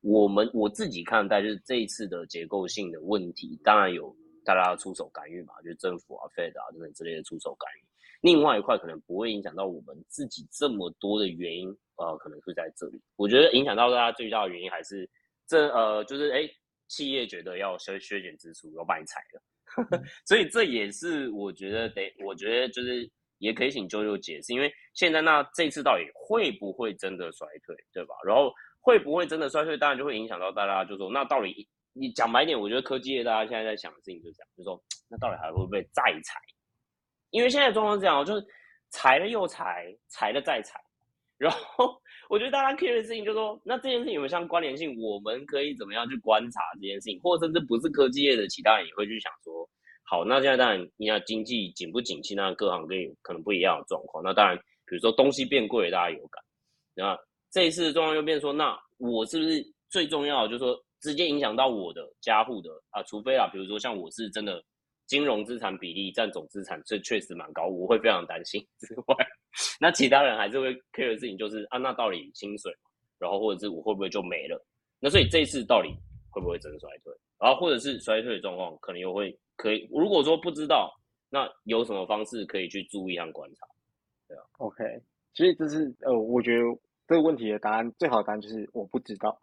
我们我自己看待就是这一次的结构性的问题，当然有大家出手干预嘛，就是政府啊、Fed 啊等等之类的出手干预。另外一块可能不会影响到我们自己这么多的原因，呃，可能是在这里。我觉得影响到大家最大的原因还是这呃，就是哎，企业觉得要削削减支出，要把你裁了，所以这也是我觉得得，我觉得就是也可以请舅舅解释，因为现在那这次到底会不会真的衰退，对吧？然后会不会真的衰退，当然就会影响到大家，就说那到底你讲白点，我觉得科技业大家现在在想的事情就是这样，就说 那到底还会不会再裁？因为现在状况是这样，就是裁了又裁，裁了再裁，然后我觉得大家 care 的事情就是说，那这件事情有没有相关联性？我们可以怎么样去观察这件事情，或者甚至不是科技业的其他人也会去想说，好，那现在当然，你看经济景不景气，那各行各业可能不一样的状况。那当然，比如说东西变贵，大家有感。那这一次的状况又变说，那我是不是最重要就是说，直接影响到我的家户的啊？除非啊，比如说像我是真的金融资产比例占总资产，这确实蛮高，我会非常担心之外，那其他人还是会 care 的事情就是啊，那到底薪水，然后或者是我会不会就没了？那所以这一次到底会不会真衰退？然后或者是衰退的状况，可能又会。可以，如果说不知道，那有什么方式可以去注意和观察？对啊，OK，其实这是呃，我觉得这个问题的答案最好的答案就是我不知道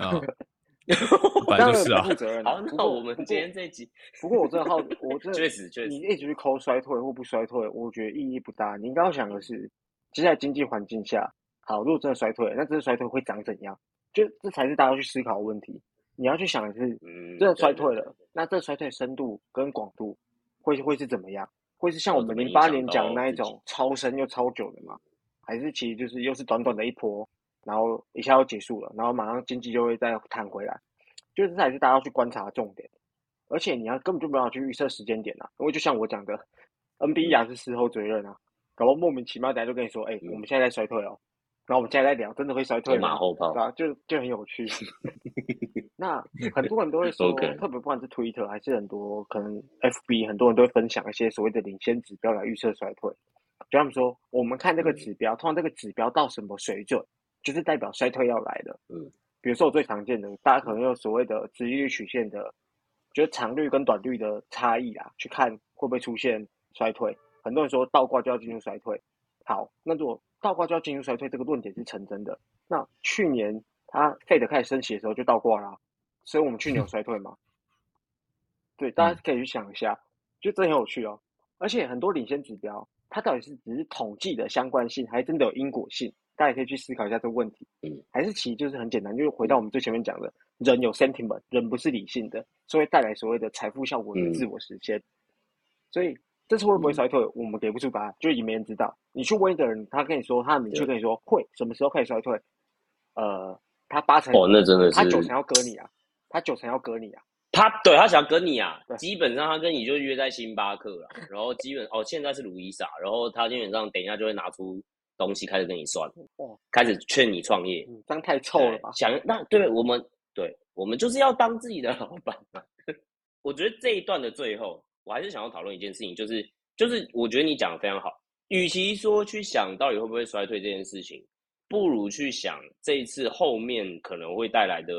啊，当然是负责任。好，那我们今天这集，不过我真的好，我真的确实确实，你一直去抠衰退或不衰退，我觉得意义不大。你应该要想的是，接下来经济环境下，好，如果真的衰退，那这个衰退会长怎样？就这才是大家去思考的问题。你要去想的是，真的衰退了，那这衰退深度跟广度会会是怎么样？会是像我们零八年讲的那一种超深又超久的吗？还是其实就是又是短短的一波，然后一下又结束了，然后马上经济就会再弹回来？就是这才是大家要去观察的重点。而且你要根本就没办法去预测时间点啊，因为就像我讲的，N B A 是事后追认啊，搞到莫名其妙大家就跟你说，哎，我们现在在衰退哦。然后我们现在在聊，真的会衰退吗？马后炮，对啊，就就很有趣。那很多人都会说，特别不管是 Twitter 还是很多可能 FB，很多人都会分享一些所谓的领先指标来预测衰退。就他们说，我们看这个指标，通常这个指标到什么水准，就是代表衰退要来了。嗯，比如说我最常见的，大家可能有所谓的直率曲线的，就是长率跟短率的差异啊，去看会不会出现衰退。很多人说倒挂就要进入衰退。好，那如果倒挂就要进入衰退，这个论点是成真的。那去年它 Fed 开始升息的时候就倒挂啦，所以我们去年有 衰退吗？对，大家可以去想一下，就这很有趣哦。而且很多领先指标，它到底是只是统计的相关性，还是真的有因果性？大家也可以去思考一下这个问题。嗯，还是其实就是很简单，就是回到我们最前面讲的，人有 sentiment，人不是理性的，所以带来所谓的财富效果的自我实现。所以。这次会不会衰退？我们给不出答案，就已经没人知道。你去问一个人，他跟你说，他明确跟你说会什么时候开始衰退？呃，他八成哦，那真的是他九成要割你啊，他九成要割你啊。他对他想要割你啊，基本上他跟你就约在星巴克了，然后基本哦现在是卢伊莎，然后他基本上等一下就会拿出东西开始跟你算，开始劝你创业。这样太臭了吧？想那对我们对我们就是要当自己的老板嘛。我觉得这一段的最后。我还是想要讨论一件事情，就是就是我觉得你讲的非常好。与其说去想到底会不会衰退这件事情，不如去想这一次后面可能会带来的，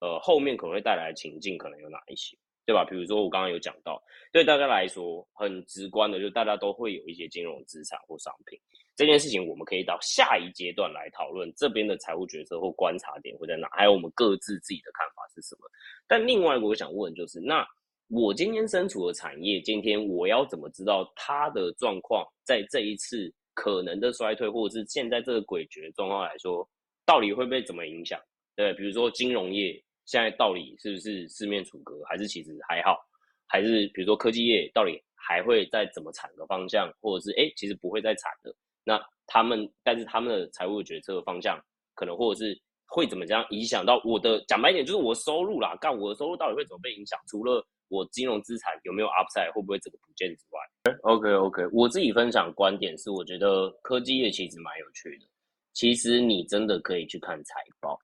呃，后面可能会带来的情境可能有哪一些，对吧？比如说我刚刚有讲到，对大家来说很直观的，就大家都会有一些金融资产或商品这件事情，我们可以到下一阶段来讨论这边的财务决策或观察点会在哪，还有我们各自自己的看法是什么。但另外一个我想问就是那。我今天身处的产业，今天我要怎么知道它的状况，在这一次可能的衰退，或者是现在这个诡谲状况来说，到底会被怎么影响？对，比如说金融业现在到底是不是四面楚歌，还是其实还好？还是比如说科技业到底还会再怎么惨的方向，或者是哎，其实不会再惨的？那他们，但是他们的财务决策方向可能或者是会怎么样影响到我的？讲白一点，就是我收入啦，干我的收入到底会怎么被影响？除了我金融资产有没有 upside，会不会这个不见之外？OK OK，我自己分享观点是，我觉得科技业其实蛮有趣的。其实你真的可以去看财报。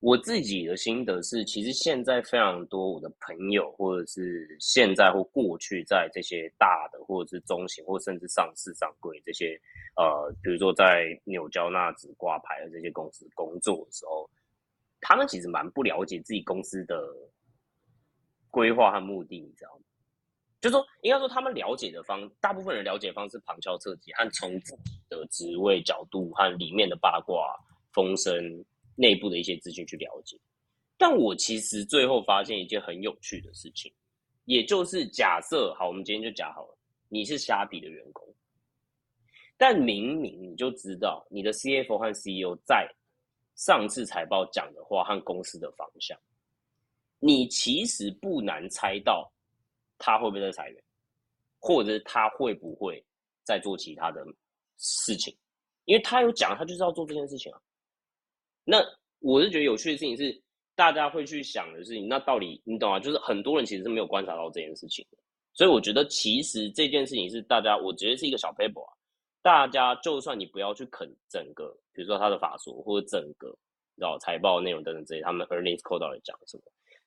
我自己的心得是，其实现在非常多我的朋友，或者是现在或过去在这些大的，或者是中型，或甚至上市上柜这些，呃，比如说在纽交纳指挂牌的这些公司工作的时候，他们其实蛮不了解自己公司的。规划和目的，你知道吗？就说，应该说，他们了解的方，大部分人了解方式旁敲侧击，和从自己的职位角度和里面的八卦、风声、内部的一些资讯去了解。但我其实最后发现一件很有趣的事情，也就是假设，好，我们今天就假好了，你是虾皮的员工，但明明你就知道你的 CFO 和 CEO 在上次财报讲的话和公司的方向。你其实不难猜到，他会不会在裁员，或者是他会不会在做其他的事情，因为他有讲，他就是要做这件事情啊。那我是觉得有趣的事情是，大家会去想的事情，那到底你懂啊？就是很多人其实是没有观察到这件事情。所以我觉得其实这件事情是大家，我觉得是一个小 paper 啊。大家就算你不要去啃整个，比如说他的法说或者整个，然后财报内容等等这些，他们 earnings call 到底讲什么？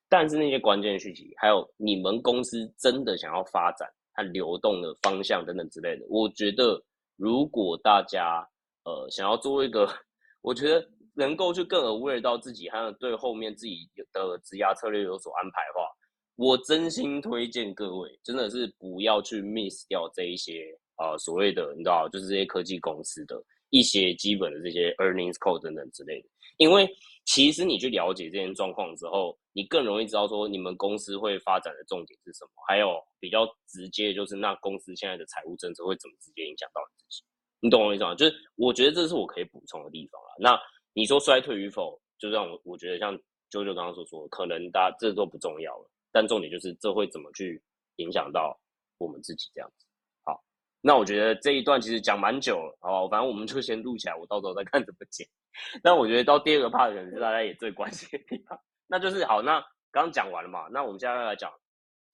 但是那些关键讯息，还有你们公司真的想要发展它流动的方向等等之类的，我觉得如果大家呃想要做一个，我觉得能够去更 aware 到自己，还有对后面自己的职压策略有所安排的话，我真心推荐各位，真的是不要去 miss 掉这一些。啊，所谓的你知道，就是这些科技公司的一些基本的这些 earnings code 等等之类的。因为其实你去了解这些状况之后，你更容易知道说你们公司会发展的重点是什么，还有比较直接就是那公司现在的财务政策会怎么直接影响到你自己。你懂我意思吗？就是我觉得这是我可以补充的地方了。那你说衰退与否，就让我我觉得像啾啾刚刚所说，可能大家这都不重要了，但重点就是这会怎么去影响到我们自己这样子。好那我觉得这一段其实讲蛮久了，好吧，反正我们就先录起来，我到时候再看怎么剪。那我觉得到第二个 part 可能是大家也最关心的地方，那就是好，那刚讲完了嘛，那我们现在来讲，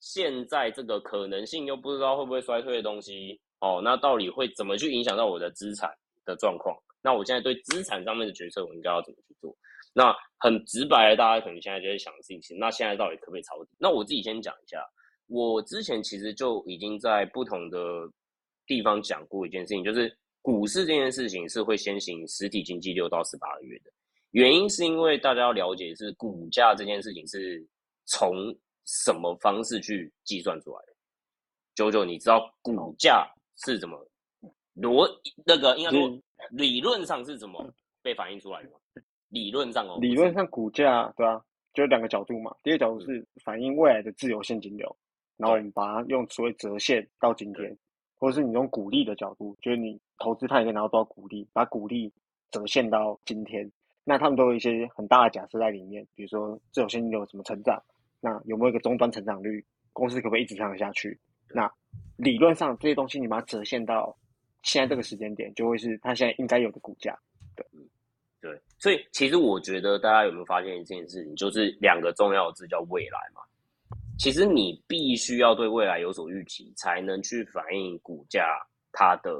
现在这个可能性又不知道会不会衰退的东西，哦，那到底会怎么去影响到我的资产的状况？那我现在对资产上面的决策，我应该要怎么去做？那很直白的，大家可能现在就在想的事情，那现在到底可不可以抄底？那我自己先讲一下，我之前其实就已经在不同的。地方讲过一件事情，就是股市这件事情是会先行实体经济六到十八个月的原因，是因为大家要了解是股价这件事情是从什么方式去计算出来的。九九，你知道股价是怎么逻那个应该说理论上是怎么被反映出来的吗？理论上哦，理论上股价对啊？就两个角度嘛，第一个角度是反映未来的自由现金流，然后你把它用所谓折现到今天。或者是你用股利的角度，就是你投资它也可以拿到多少股利，把股利折现到今天，那他们都有一些很大的假设在里面，比如说自由现金流怎么成长，那有没有一个终端成长率，公司可不可以一直成长下去？那理论上这些东西你把它折现到现在这个时间点，就会是它现在应该有的股价。对，对，所以其实我觉得大家有没有发现一件事情，就是两个重要的字叫未来嘛。其实你必须要对未来有所预期，才能去反映股价它的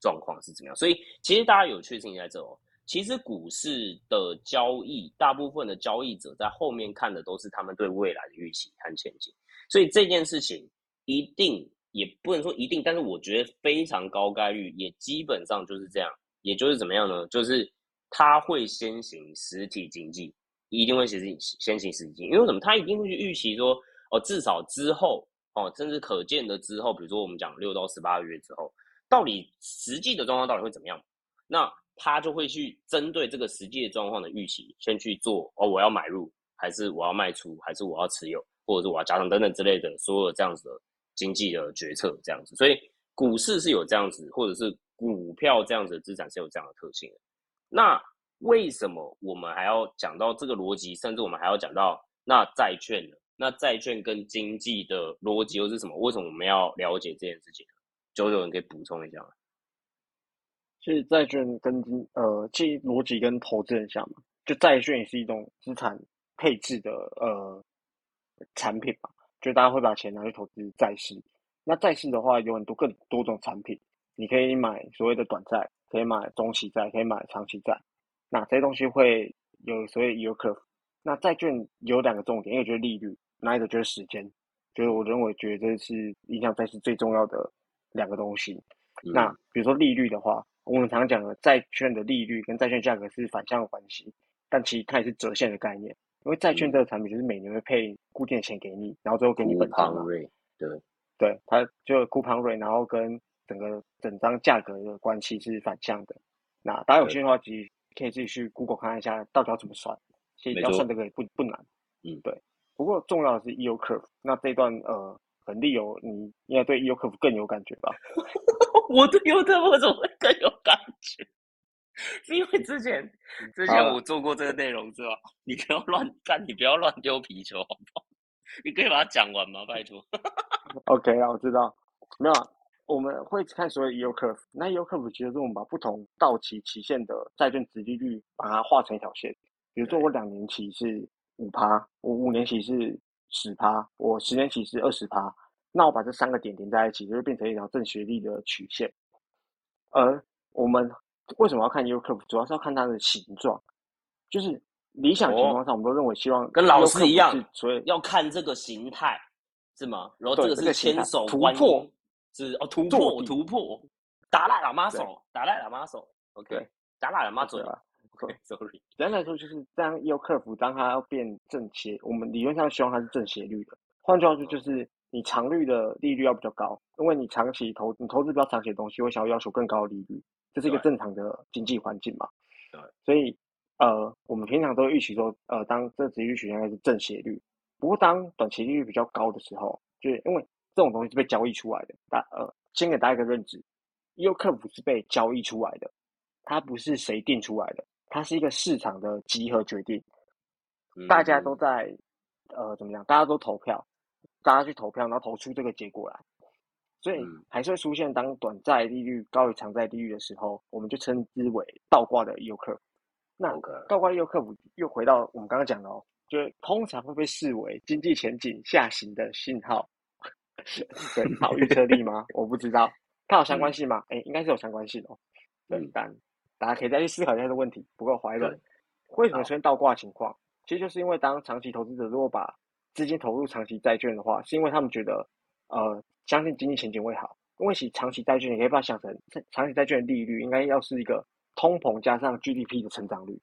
状况是怎么样。所以，其实大家有确信在这哦。其实股市的交易，大部分的交易者在后面看的都是他们对未来的预期和前景。所以这件事情一定也不能说一定，但是我觉得非常高概率，也基本上就是这样。也就是怎么样呢？就是它会先行实体经济，一定会先行先行实体经济，因为什么？它一定会去预期说。哦，至少之后哦，甚至可见的之后，比如说我们讲六到十八个月之后，到底实际的状况到底会怎么样？那他就会去针对这个实际的状况的预期，先去做哦，我要买入，还是我要卖出，还是我要持有，或者是我要加仓等等之类的所有这样子的经济的决策这样子。所以股市是有这样子，或者是股票这样子的资产是有这样的特性。那为什么我们还要讲到这个逻辑？甚至我们还要讲到那债券呢？那债券跟经济的逻辑又是什么？为什么我们要了解这件事情？九九人可以补充一下吗？其实债券跟呃，其逻辑跟投资很像嘛。就债券是一种资产配置的呃产品嘛，就大家会把钱拿去投资债市。那债市的话有很多更多种产品，你可以买所谓的短债，可以买中期债，可以买长期债。那这些东西会有所谓 yield curve。那债券有两个重点，一个就是利率。那一个就是时间，就是我认为觉得是影响债市最重要的两个东西。那比如说利率的话，我们常讲的债券的利率跟债券价格是反向关系，但其实它也是折现的概念。因为债券这个产品就是每年会配固定的钱给你，然后最后给你本金嘛。对对，它就 coupon rate，然后跟整个整张价格的关系是反向的。那大家有兴趣的话，其实可以自己去 Google 看一下到底要怎么算。其实要算这个也不不难。嗯，对。不过重要的是 EO curve，那这段呃，很利有你应该对 EO curve 更有感觉吧？我对 EO curve 怎么会更有感觉？是因为之前之前我做过这个内容是吧？你不要乱干，你不要乱丢皮球，好不好？你可以把它讲完吗？拜托。OK 啊，我知道。没有，我们会看所谓 EO curve，那 EO curve 其实是我们把不同到期期限的债券值利率把它画成一条线，比如说我两年期是。五趴，我五年期是十趴，我十年期是二十趴。那我把这三个点连在一起，就会变成一条正斜率的曲线。而我们为什么要看 U curve？主要是要看它的形状，就是理想情况下，我们都认为希望跟老师一样所以要看这个形态是吗？然后这个是牵手观突破，是哦突破突破，打赖喇嘛手，打赖喇嘛手，OK，对打赖喇嘛嘴对啊对，sorry，简单来说，就是当 U curve 当它要变正斜，我们理论上希望它是正斜率的。换句话说，就是你长率的利率要比较高，因为你长期投你投资比较长期的东西，会想要要求更高的利率，这是一个正常的经济环境嘛。对所以呃，我们平常都预期说，呃，当这值率曲线应该是正斜率。不过当短期利率比较高的时候，就是因为这种东西是被交易出来的。大呃，先给大家一个认知，U curve 是被交易出来的，它不是谁定出来的，它是一个市场的集合决定。大家都嗯在呃怎么样？大家都投票，大家去投票，然后投出这个结果来，所以嗯还是会出现当短债利率高于长债利率的时候，我们就称之为倒挂的 yield curve。那倒挂 yield curve 又回到我们刚刚讲的哦，就是通常会被视为经济前景下行的信号。对，它有预测力吗？我不知道，它有相关性吗？哎、应该是有相关性哦。对嗯，但大家可以再去思考一下这个问题。不过怀论对，为什么出现倒挂情况？其实就是因为当长期投资者如果把资金投入长期债券的话，是因为他们觉得呃相信经济前景会好。因为其长期债券，你可以把它想成长期债券的利率应该要是一个通膨加上 GDP 的成长率，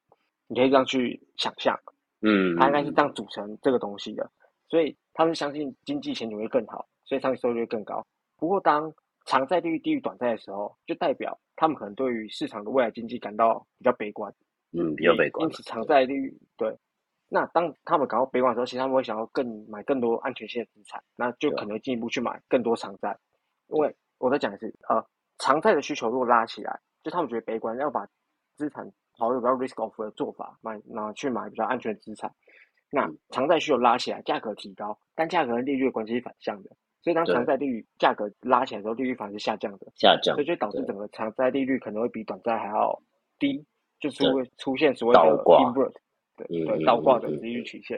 你可以这样去想象。嗯，它应该是这样组成这个东西的，所以他们相信经济前景会更好，所以长期收益率会更高。不过当长债利率低于短债的时候，就代表他们可能对于市场的未来经济感到比较悲观，嗯比较悲观因此长债利率对。那当他们感到悲观的时候，其实他们会想要更买更多安全性的资产，那就可能进一步去买更多长债。因为我在讲的是，呃，长债的需求如果拉起来，就他们觉得悲观，要把资产跑入比较 risk off 的做法，买拿去买比较安全的资产。那嗯。长债需求拉起来，价格提高，但价格跟利率的关系是反向的，所以当对。长债利率价格拉起来的时候，利率反而是下降的，下降。所以就导致整个长债利率可能会比短债还要低，就是会出现所谓的 invert，对倒挂的利率曲线。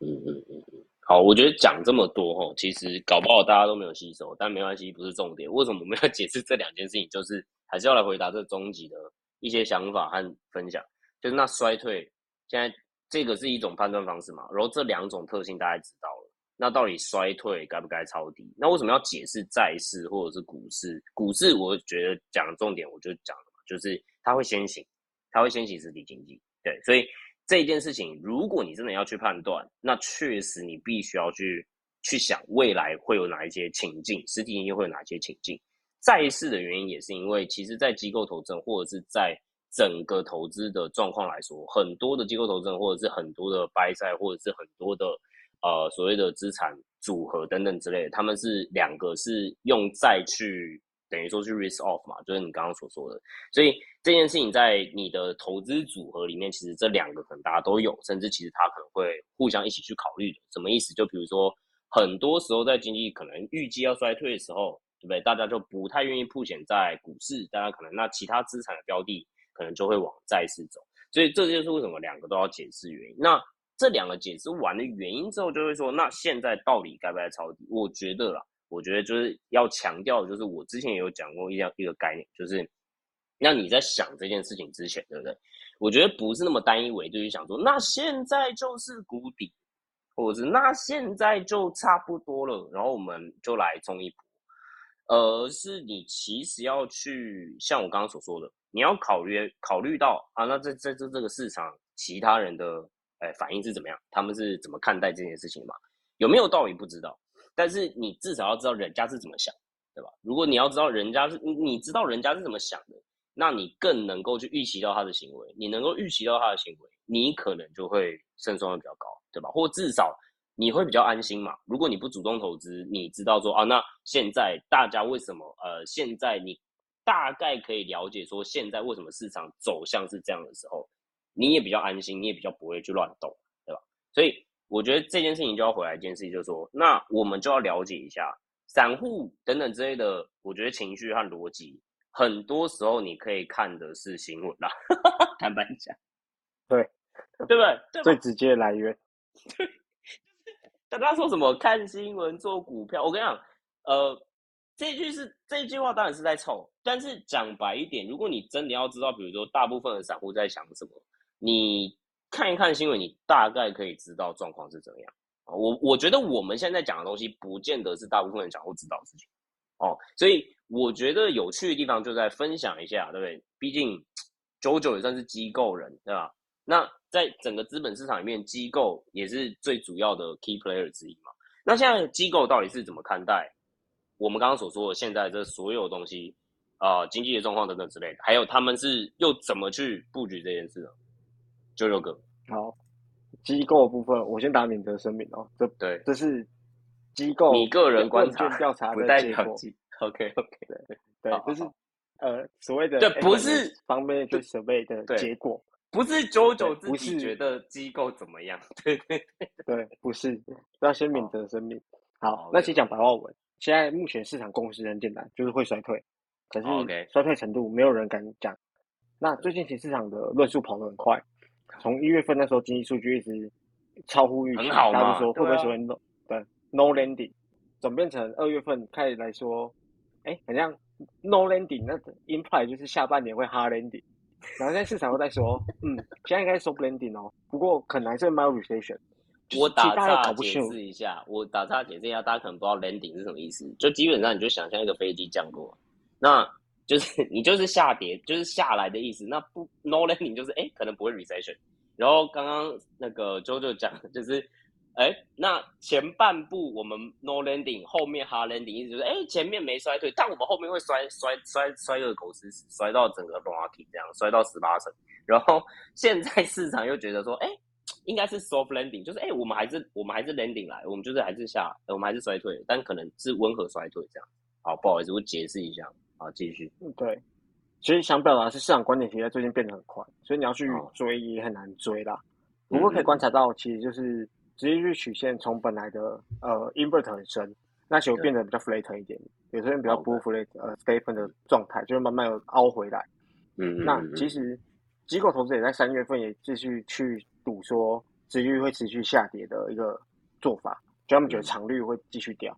嗯嗯嗯嗯，好，我觉得讲这么多吼，其实搞不好大家都没有吸收，但没关系，不是重点。为什么我们要解释这两件事情？就是还是要来回答这终极的一些想法和分享。就是那衰退，现在这个是一种判断方式嘛，然后这两种特性大家知道了。那到底衰退该不该抄底？那为什么要解释债市或者是股市？股市我觉得讲重点，我就讲了嘛，就是它会先行，它会先行实体经济，对，所以这件事情，如果你真的要去判断，那确实你必须要去去想未来会有哪一些情境，实体经济会有哪些情境。债市的原因也是因为，其实，在机构投资或者是在整个投资的状况来说，很多的机构投资或者是很多的 buy 债，或者是很多的呃所谓的资产组合等等之类的，他们是两个是用债去等于说是 risk off 嘛，就是你刚刚所说的。所以这件事情在你的投资组合里面，其实这两个可能大家都有，甚至其实它可能会互相一起去考虑的。什么意思？就比如说，很多时候在经济可能预计要衰退的时候，对不对？大家就不太愿意铺险在股市，大家可能那其他资产的标的可能就会往债市走。所以这就是为什么两个都要解释原因。那这两个解释完的原因之后，就会说，那现在到底该不该抄底？我觉得啦，我觉得就是要强调，就是我之前也有讲过一样一个概念，就是那你在想这件事情之前，对不对？我觉得不是那么单一维度去想说，那现在就是谷底，或者那现在就差不多了，然后我们就来冲一波。而是你其实要去像我刚刚所说的，你要考虑考虑到啊，那这这这这个市场其他人的哎反应是怎么样，他们是怎么看待这件事情的嘛？有没有道理不知道，但是你至少要知道人家是怎么想，对吧？如果你要知道人家是你知道人家是怎么想的，那你更能够去预期到他的行为，你能够预期到他的行为，你可能就会胜算会比较高，对吧？或至少你会比较安心嘛。如果你不主动投资，你知道说啊，那现在大家为什么呃，现在你大概可以了解说现在为什么市场走向是这样的时候，你也比较安心，你也比较不会去乱动，对吧？所以我觉得这件事情就要回来一件事情，就是说，那我们就要了解一下散户等等之类的，我觉得情绪和逻辑。很多时候你可以看的是新闻啦，坦白讲，对对不对？对最直接的来源。大家说什么看新闻做股票？我跟你讲，呃，这句是这句话当然是在凑，但是讲白一点，如果你真的要知道，比如说大部分的散户在想什么，你看一看新闻，你大概可以知道状况是怎么样啊。我我觉得我们现在讲的东西，不见得是大部分人想或知道的事情。哦，所以我觉得有趣的地方就在分享一下，对不对？毕竟九九也算是机构人，对吧？那在整个资本市场里面，机构也是最主要的 key player 之一嘛。那现在机构到底是怎么看待我们刚刚所说的现在这所有东西啊，经济的状况等等之类的？还有他们是又怎么去布局这件事呢？九九个，好，机构部分我先打免责声明哦，这对，这是机构你个人观察调查的结果，OK OK 对对好，这是呃所谓的对不是方面就 survey 的结果，不是九九不是自己觉得机构怎么样，对对对，不是，要先免责声明。好好，那先讲白话文，现在目前市场共识很简单，就是会衰退，可是衰退程度没有人敢讲。那最近其实市场的论述跑得很快，从一月份那时候经济数据一直超乎预期，很好大家就说会不会对啊所谓 no 对 no landing，转变成二月份开始来说，哎，好像 no landing，那 imply 就是下半年会 hard landing，然后现在市场又在说，嗯，现在应该是 soft landing 哦，不过可能还是 mild recession。我打岔解释一下，我打岔解释一下，大家可能不知道 landing 是什么意思。就基本上你就想象一个飞机降落，那就是你就是下跌，就是下来的意思。那不 no landing 就是哎、诶可能不会 recession。然后刚刚那个 JoJo 讲就是，哎，那前半部我们 no landing，后面 hard landing，意思就是哎前面没衰退，但我们后面会摔摔摔摔个狗屎屎，摔到整个 rocky 这样，摔到十八层。然后现在市场又觉得说，哎。应该是 soft landing，就是哎、我们还是我们还是 landing 来，我们就是还是下，我们还是衰退，但可能是温和衰退这样。好，不好意思，我解释一下。好，继续。嗯对，其实想表达的是市场观点，其实在最近变得很快，所以你要去哦追也很难追啦。不过可以嗯观察到，其实就是直接去曲线从本来的呃 invert 很深，那就对变得比较 flat 一点，有些人比较不 flat 呃 staple 的状态，就是慢慢有凹回来。嗯，那嗯其实机构投资也在三月份也继续去赌说，殖利率会持续下跌的一个做法，就他们觉得嗯长率会继续掉，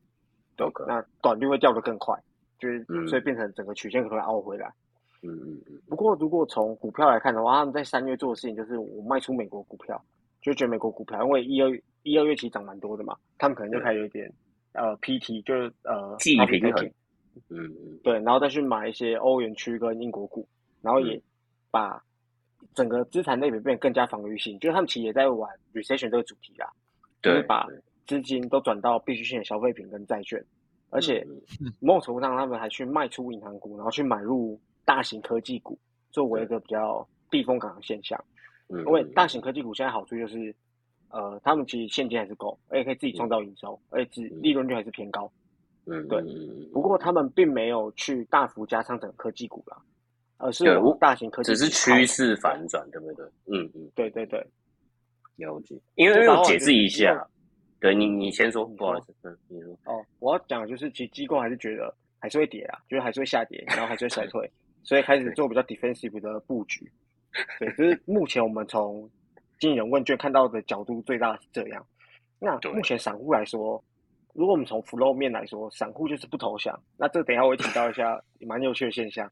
都可。那短率会掉得更快，就是嗯。所以变成整个曲线可能会凹回来。嗯嗯嗯，不过，如果从股票来看的话，他们在三月做的事情就是我卖出美国股票，就觉得美国股票因为一二一二月其实涨蛮多的嘛，他们可能就开始有一点呃 PT，就是呃既 profit 平衡。嗯嗯。对，然后再去买一些欧元区跟英国股，然后也嗯。把整个资产类别变得更加防御性，就是他们其实也在玩 recession 这个主题啦，就是，把资金都转到必需性的消费品跟债券，而且嗯某种程度上他们还去卖出银行股，然后去买入大型科技股，作为一个比较避风港的现象。嗯，因为大型科技股现在好处就是，呃，他们其实现金还是够，而且可以自己创造营收，而且只利润率还是偏高。嗯对。不过他们并没有去大幅加仓整个科技股啦，而是大型科技只是趋势反转，对不对？嗯嗯，对对对，了解。因为因为我解释一下，对你你先说，不好意思，嗯，你说。哦，我要讲的就是，其实机构还是觉得还是会跌啊，就是还是会下跌，然后还是会衰退，所以开始做比较 defensive 的布局。对，就是目前我们从经纪人问卷看到的角度最大是这样。那目前散户来说，如果我们从 flow 面来说，散户就是不投降。那这等一下我会提到一下蛮有趣的现象。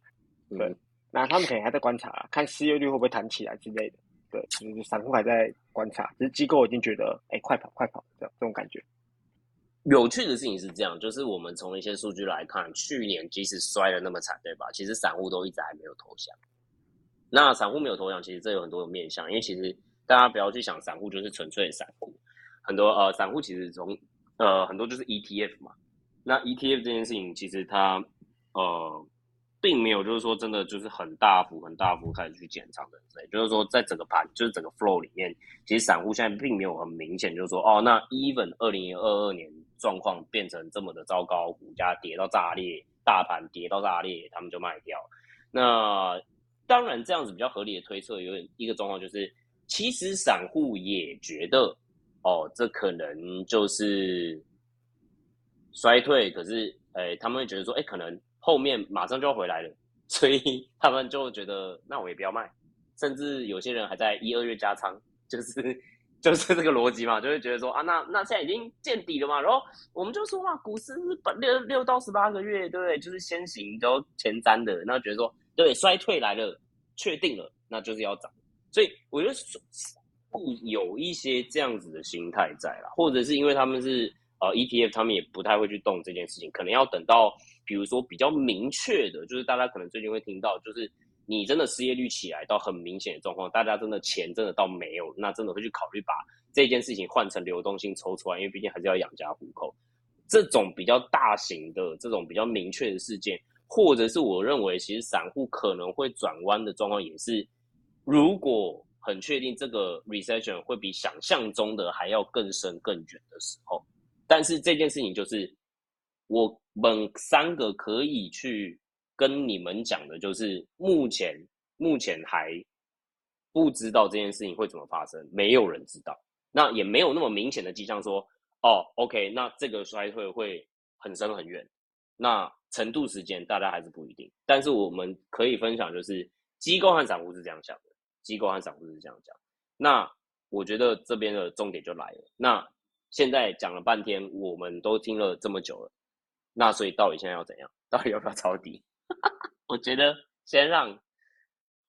对嗯那他们可能还在观察啊，看失业率会不会弹起来之类的。对，就是散户还在观察，只是机构已经觉得，哎，快跑快跑，这样这种感觉。有趣的事情是这样，就是我们从一些数据来看，去年即使摔得那么惨，对吧？其实散户都一直还没有投降。那散户没有投降，其实这有很多的面向，因为其实大家不要去想散户就是纯粹的散户，很多呃散户其实从呃很多就是 ETF 嘛。那 ETF 这件事情，其实它呃并没有就是说真的就是很大幅很大幅开始去减仓的，所以就是说在整个盘就是整个 flow 里面，其实散户现在并没有很明显就是说哦，那 even 二零二二年状况变成这么的糟糕，股价跌到炸裂，大盘跌到炸裂，他们就卖掉。那当然这样子比较合理的推测，有点一个状况就是，其实散户也觉得哦，这可能就是衰退，可是诶，他们会觉得说，哎，可能后面马上就要回来了，所以他们就觉得，那我也不要卖，甚至有些人还在一二月加仓，就是 就是这个逻辑嘛，就会觉得说啊，那那现在已经见底了嘛，然后我们就说嘛，股市是六六到十八个月，对不对？就是先行都前瞻的，那觉得说对衰退来了，确定了，那就是要涨，所以我觉得不有一些这样子的心态在啦，或者是因为他们是呃 ETF，他们也不太会去动这件事情，可能要等到比如说比较明确的，就是大家可能最近会听到，就是你真的失业率起来到很明显的状况，大家真的钱真的到没有，那真的会去考虑把这件事情换成流动性抽出来，因为毕竟还是要养家糊口。这种比较大型的、这种比较明确的事件，或者是我认为其实散户可能会转弯的状况，也是如果。很确定这个 recession 会比想象中的还要更深更远的时候，但是这件事情就是我们三个可以去跟你们讲的，就是目前目前还不知道这件事情会怎么发生，没有人知道，那也没有那么明显的迹象说，哦，OK，那这个衰退会很深很远，那程度时间大家还是不一定，但是我们可以分享，就是机构和散户是这样想的。机构和散户是这样讲，那我觉得这边的重点就来了。那现在讲了半天，我们都听了这么久了，那所以到底现在要怎样？到底要不要抄底？我觉得先让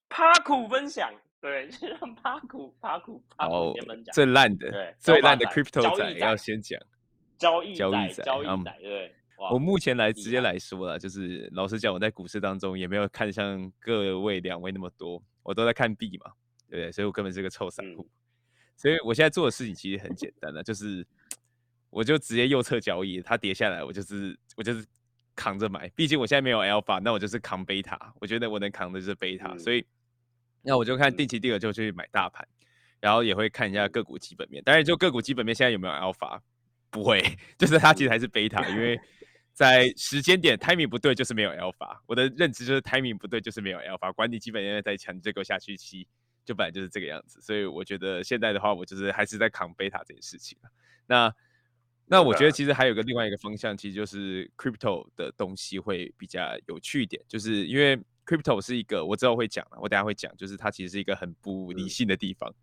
帕苦分享，对，先让帕苦帕苦帕苦先分享。最烂的，对，最烂的 crypto 仔要先讲。交易交易仔，交易仔，对。我目前来直接来说了，就是老实讲，我在股市当中也没有看像各位两位那么多。我都在看币嘛，对不对？所以我根本是个臭散户。所以我现在做的事情其实很简单的，就是我就直接右侧交易，它跌下来，我就是我就是扛着买。毕竟我现在没有 alpha，那我就是扛贝塔。我觉得我能扛的就是贝塔，所以那我就看定期定额就去买大盘，然后也会看一下个股基本面。当然，就个股基本面现在有没有 alpha？不会，就是它其实还是贝塔，因为。在时间点 timing 不对，就是没有 alpha。我的认知就是 timing 不对，就是没有 alpha。管你基本面在强，这个下去期就本来就是这个样子。所以我觉得现在的话，我就是还是在扛贝塔这件事情那那我觉得其实还有个另外一个方向，其实就是 crypto 的东西会比较有趣一点，就是因为 crypto 是一个我之后会讲我等下会讲，就是它其实是一个很不理性的地方。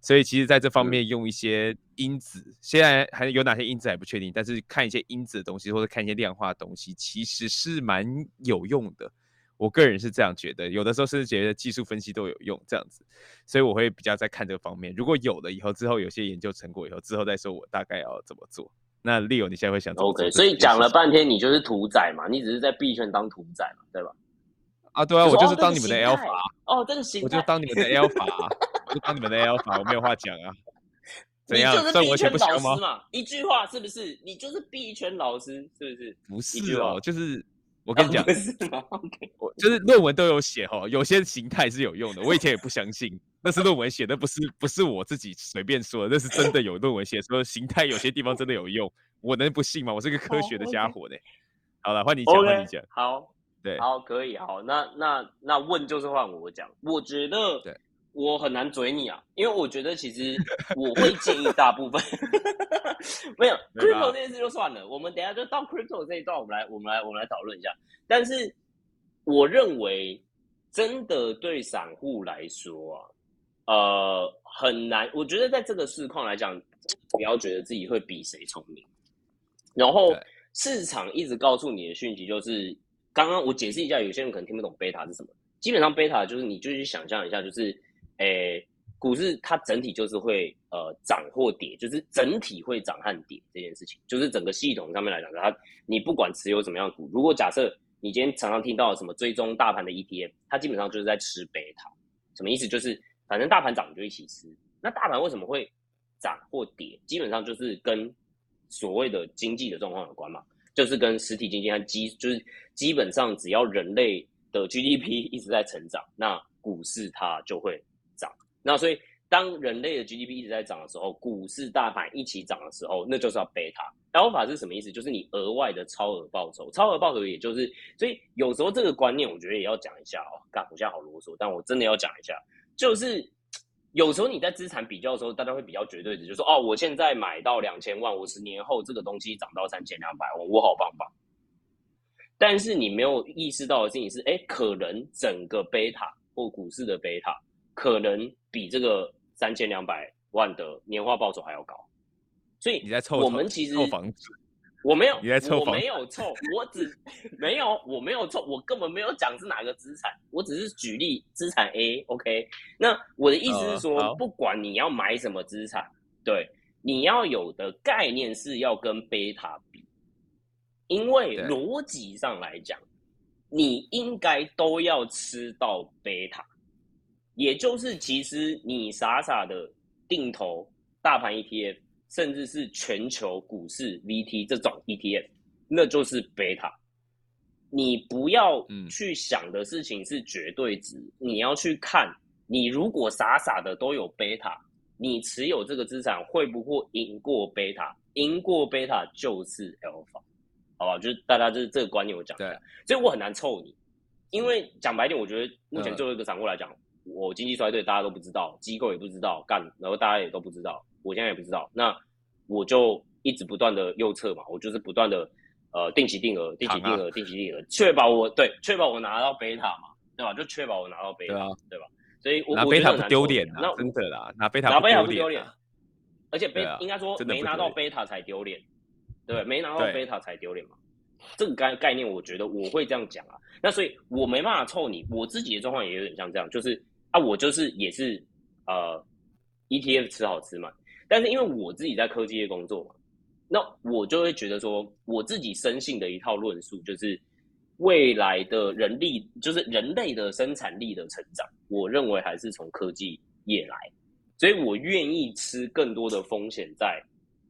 所以其实，在这方面用一些因子，现在还有哪些因子还不确定，但是看一些因子的东西，或者看一些量化的东西，其实是蛮有用的。我个人是这样觉得，有的时候甚至觉得技术分析都有用这样子，所以我会比较在看这个方面。如果有了以后，之后有些研究成果以后，之后再说我大概要怎么做。那 Leo，你现在会想？OK，所以讲了半天，你就是屠宰嘛，你只是在币圈当屠宰嘛，对吧？啊，对啊，我就是当你们的 Alpha，哦，这个行，我就当你们的 Alpha 我。就当你们的 Alpha，我没有话讲啊。你就是币圈老师嘛？一句话是不是？你就是币圈老师是不是？不是哦，就是我跟你讲，是吗 我就是论文都有写哦，有些形态是有用的。我以前也不相信，那是论文写的，不是不是我自己随便说的，那是真的有论文写说形态有些地方真的有用。我能不信吗？我是个科学的家伙呢。好了，换你讲，换你讲。好，对，好，可以，好，那那那问就是换我讲，我觉得对。我很难追你啊，因为我觉得其实我会建议大部分 没有 crypto 这件事就算了，我们等下就到 crypto 这一段，我们来我们来我们来讨论一下。但是我认为真的对散户来说啊，呃，很难。我觉得在这个市况来讲，不要觉得自己会比谁聪明。然后市场一直告诉你的讯息就是，刚刚我解释一下，有些人可能听不懂贝塔是什么。基本上贝塔就是你就去想象一下，就是。诶，股市它整体就是会呃涨或跌，就是整体会涨和跌这件事情，就是整个系统上面来讲，它你不管持有什么样的股，如果假设你今天常常听到什么追踪大盘的 ETF，它基本上就是在吃贝塔，什么意思？就是反正大盘涨就一起吃。那大盘为什么会涨或跌？基本上就是跟所谓的经济的状况有关嘛，就是跟实体经济和基，就是基本上只要人类的 GDP 一直在成长，那股市它就会涨。那所以，当人类的 GDP 一直在涨的时候，股市大盘一起涨的时候，那就是要贝塔。高法是什么意思？就是你额外的超额报酬。超额报酬也就是，所以有时候这个观念，我觉得也要讲一下哦。干，我现在好啰嗦，但我真的要讲一下，就是有时候你在资产比较的时候，大家会比较绝对的，就说哦，我现在买到两千万，我十年后这个东西涨到三千两百万，我好棒棒。但是你没有意识到的事情是，哎，可能整个贝塔或股市的贝塔。可能比这个三千两百万的年化报酬还要高。所以你在凑我们其实凑房子，我没有，你在凑我没有凑，我只没有，我没有凑，我根本没有讲是哪个资产，我只是举例资产 A，OK？、那我的意思是说，呃不管你要买什么资产，对，你要有的概念是要跟贝塔比，因为逻辑上来讲，你应该都要吃到贝塔，也就是其实你傻傻的定投大盘 ETF，甚至是全球股市 VT 这种 ETF，那就是贝塔。你不要嗯去想的事情是绝对值，你要去看，你如果傻傻的都有贝塔，你持有这个资产会不会赢过贝塔？赢过贝塔就是 alpha，好吧？就是大家就是这个观念我讲一对下，所以我很难凑你，因为讲白点，我觉得目前嗯最后一个掌握来讲，我经济衰退大家都不知道，机构也不知道，干，然后大家也都不知道，我现在也不知道，那我就一直不断的右侧嘛，我就是不断的呃定期定额、定期定扛额、定期定额，确保我对确保我拿到贝塔嘛，对吧？就确保我拿到贝塔，对吧？所以我拿贝塔不丢脸啊，真的啦，拿贝塔拿贝塔不不丢脸而且贝、应该说没拿到贝塔才丢脸，对？没拿到对贝塔才丢脸嘛。这个概概念，我觉得我会这样讲啊。那所以我没办法凑你，我自己的状况也有点像这样，就是啊，我就是也是呃 ETF 吃好吃满，但是因为我自己在科技业工作嘛，那我就会觉得说，我自己深信的一套论述就是未来的人力，就是人类的生产力的成长，我认为还是从科技业来。所以我愿意吃更多的风险在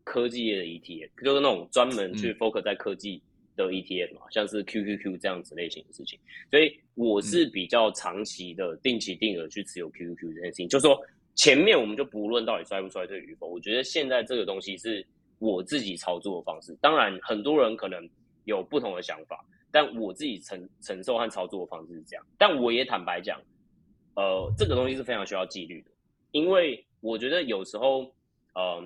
科技业的 ETF，就是那种专门去嗯 focus 在科技的 ETF 嘛，像是 QQQ 这样子类型的事情。所以我是比较长期的定期定额去持有 QQQ 这件事情，就说前面我们就不论到底衰不衰退与否，我觉得现在这个东西是我自己操作的方式。当然，很多人可能有不同的想法，但我自己承承受和操作的方式是这样。但我也坦白讲，呃，这个东西是非常需要纪律的。因为我觉得有时候，呃，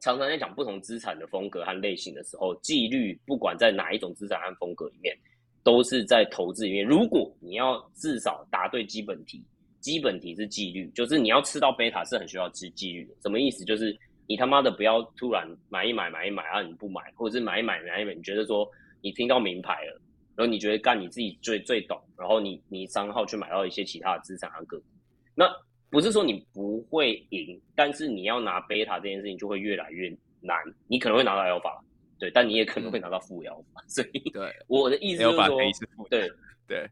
常常在讲不同资产的风格和类型的时候，纪律不管在哪一种资产和风格里面，都是在投资里面。如果你要至少答对基本题，基本题是纪律，就是你要吃到贝塔是很需要吃纪律的。什么意思？就是你他妈的不要突然买一买买一买啊，你不买，或者是买一买买一买，你觉得说你听到名牌了，然后你觉得干你自己最最懂，然后你你商号去买到一些其他的资产啊个股，那不是说你不会赢，但是你要拿贝塔这件事情就会越来越难。你可能会拿到 alpha，对，但你也可能会拿到负 alpha。所以对我的意思就是说对对，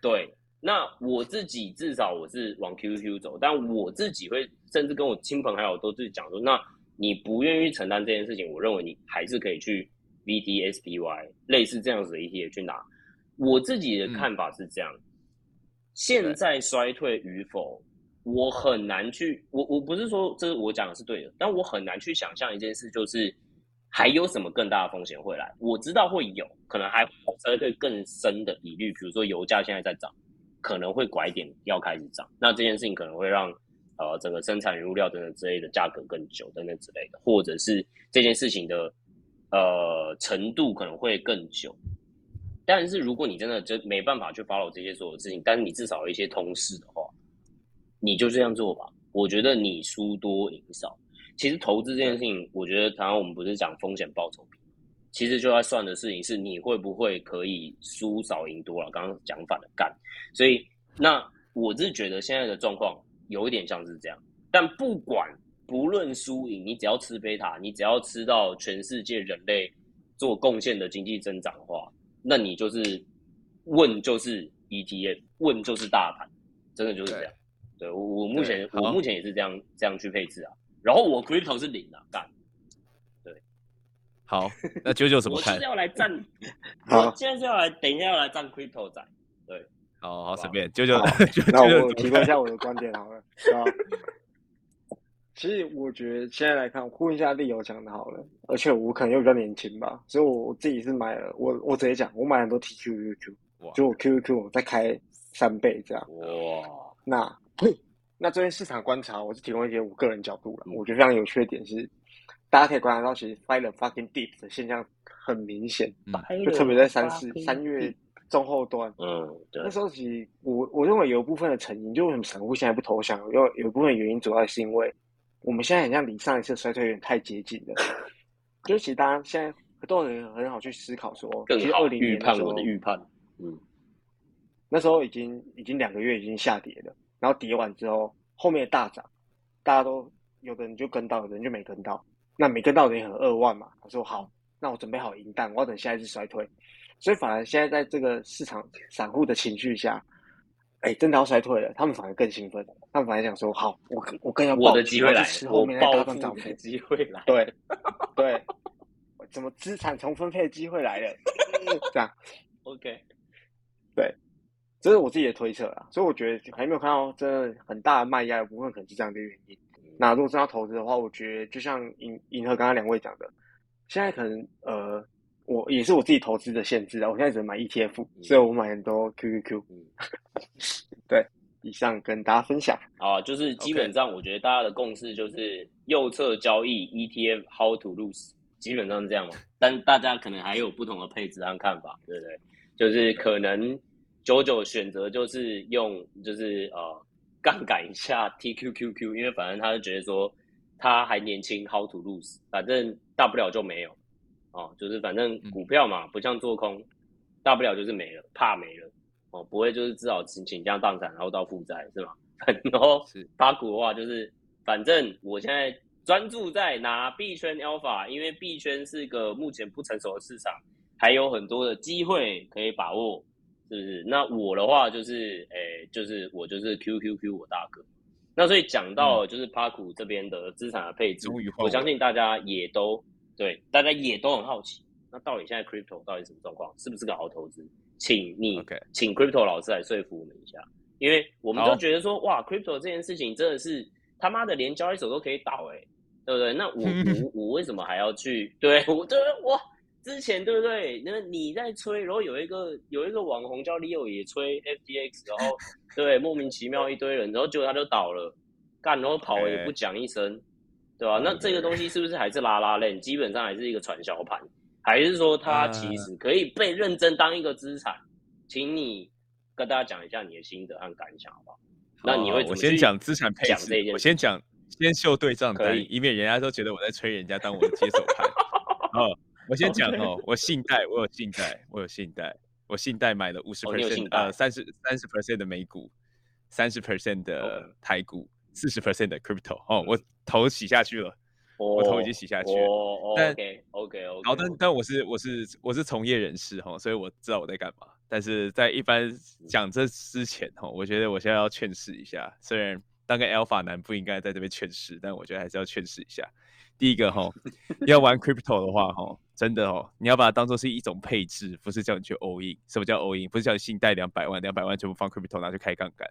对。那我自己至少我是往 QQ 走，但我自己会甚至跟我亲朋好友都是讲说，那你不愿意承担这件事情，我认为你还是可以去 VT、SPY 类似这样子的 ETF 去拿。我自己的看法是这样，现在衰退与否，我很难去，我我不是说这是我讲的是对的，但我很难去想象一件事，就是还有什么更大的风险会来。我知道会有可能还会有衰退更深的疑虑，比如说油价现在在涨，可能会拐点要开始涨，那这件事情可能会让呃整个生产原料等等之类的价格更久等等之类的，或者是这件事情的呃程度可能会更久。但是如果你真的就没办法去 follow 这些所有事情，但是你至少有一些通识的话，你就这样做吧。我觉得你输多赢少。其实投资这件事情，我觉得常常我们不是讲风险报酬比，其实就在算的事情是你会不会可以输少赢多了。刚刚讲反了干，所以那我是觉得现在的状况有一点像是这样。但不管不论输赢，你只要吃贝塔，你只要吃到全世界人类做贡献的经济增长的话，那你就是问就是 ETF，问就是大盘，真的就是这样。对我我目前我目前也是这样这样去配置啊。然后我 crypto 是零啊，干，好，那九九怎么看我是？要来站，好我现在是要来等一下要来站 crypto 仔，对，好好好随便，九九 那我提供一？下我的观点好了。啊，其实我觉得现在来看，呼应一下利友讲的好了，而且我可能又比较年轻吧，所以我自己是买了，我我直接讲，我买很多 TQQQ，哇就我 QQQ 我再开三倍这样。哇，那 那这边市场观察，我是提供一些我个人角度了。嗯我觉得非常有趣的点是，大家可以观察到，其实 fight the fucking deep 的现象很明显，嗯。就特别在三四三月中后段，嗯，对。那，时候其实我我认为有一部分的成因，就为什么散户现在不投降，有有一部分原因主要是因为我们现在很像离上一次衰退有点太接近了。就是其实大家现在都很多人很好去思考说，更其实二零好预判年的时候我的预判，嗯，那时候已经已经两个月已经下跌了，然后跌完之后，后面的大涨，大家都有的人就跟到，有的人就没跟到。那每个到底很扼腕嘛，他说好，那我准备好银弹，我要等下一次衰退。所以反而现在在这个市场散户的情绪下，哎，真的要衰退了，他们反而更兴奋，他们反而想说好，我更我更要我的机会来我暴富涨幅的。机会来，对对，怎么资产重分配的机会来了？这样。OK，对这是我自己的推测啦，所以我觉得还没有看到真的很大的卖压的部分，可能是这样的原因。那如果真要投资的话，我觉得就像银银河刚刚两位讲的，现在可能呃，我也是我自己投资的限制啊，我现在只能买 ETF，、嗯所以我买很多 QQQ。嗯 对，以上跟大家分享。啊，就是基本上我觉得大家的共识就是右侧交易 ETF How to lose，基本上是这样嘛。但大家可能还有不同的配置和看法，对不对？就是可能九九选择就是用就是呃杠杆一下 TQQQ，因为反正他就觉得说他还年轻，How to lose，反正大不了就没有。哦，就是反正股票嘛，不像做空，大不了就是没了，怕没了。哦，不会就是至少倾倾家荡产，然后到负债是吗？然后是。八股的话就是，反正我现在专注在拿币圈 alpha，因为币圈是个目前不成熟的市场，还有很多的机会可以把握，是不是？那我的话就是，诶、就是我就是 QQQ 我大哥。那所以讲到就是帕股这边的资产的配置我我相信大家也都对，大家也都很好奇，那到底现在 crypto 到底什么状况？是不是个好投资？请你请 crypto 老师来说服我们一下，因为我们都觉得说，哇，crypto 这件事情真的是他妈的连交易所都可以倒哎、对不对？那我 我我为什么还要去？对我对哇，之前对不对？那你在吹，然后有一个有一个网红叫 Leo 也吹 FTX，然后对莫名其妙一堆人，然后结果他就倒了，干，然后跑了也不讲一声，对吧、那这个东西是不是还是拉拉链？基本上还是一个传销盘，还是说它其实可以被认真当一个资产？请你跟大家讲一下你的心得和感想，好不好？那你会怎我先讲资产配置我先讲先秀对账单可以，以免人家都觉得我在吹人家当我的接手盘。哦，我先讲哦，我信贷，我有信贷，我有信贷，我信贷买了五十 percent，呃，三十三十 percent 的美股，三十 percent 的台股，四十 percent 的 crypto。哦，我头洗下去了。我头已经洗下去了，OK OK OK。好，但但我是我是我是从业人士哈，所以我知道我在干嘛。但是在一般讲这之前哈，我觉得我现在要劝示一下，虽然当个 alpha 男不应该在这边劝示，但我觉得还是要劝示一下。第一个哈，要玩 crypto 的话哈，真的哦，你要把它当做是一种配置，不是叫你去 all in。什么叫 all in？不是叫你信贷两百万，两百万全部放 crypto 拿去开杠杆。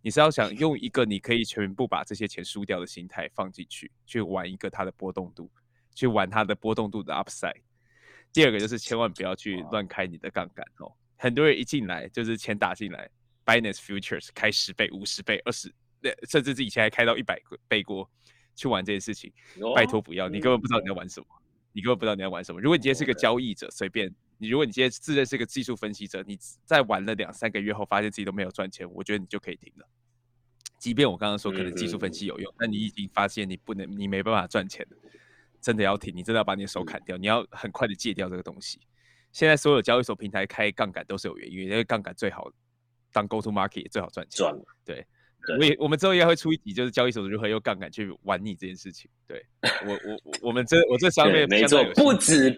你是要想用一个你可以全部把这些钱输掉的心态放进去，去玩一个它的波动度，去玩它的波动度的 upside。第二个就是千万不要去乱开你的杠杆哦。很多人一进来就是钱打进来，Binance Futures 开十倍、五十倍、二十，呃甚至是以前还开到一百倍过去玩这件事情，哦拜托不要，你根本不知道你在玩什么，你根本不知道你要玩什么。如果你今天是个交易者，随便你，如果你今天自认是个技术分析者，你在玩了两三个月后发现自己都没有赚钱，我觉得你就可以停了。即便我刚刚说可能技术分析有用，但你已经发现你不能，你没办法赚钱了，真的要停，你真的要把你的手砍掉，你要很快的戒掉这个东西。现在所有交易所平台开杠杆都是有原因，因为杠杆最好当 go to market 也最好赚钱。赚，对我也我们之后应该会出一集，就是交易所如何用杠杆去玩你这件事情。对我我我我们这我这上面对没错不止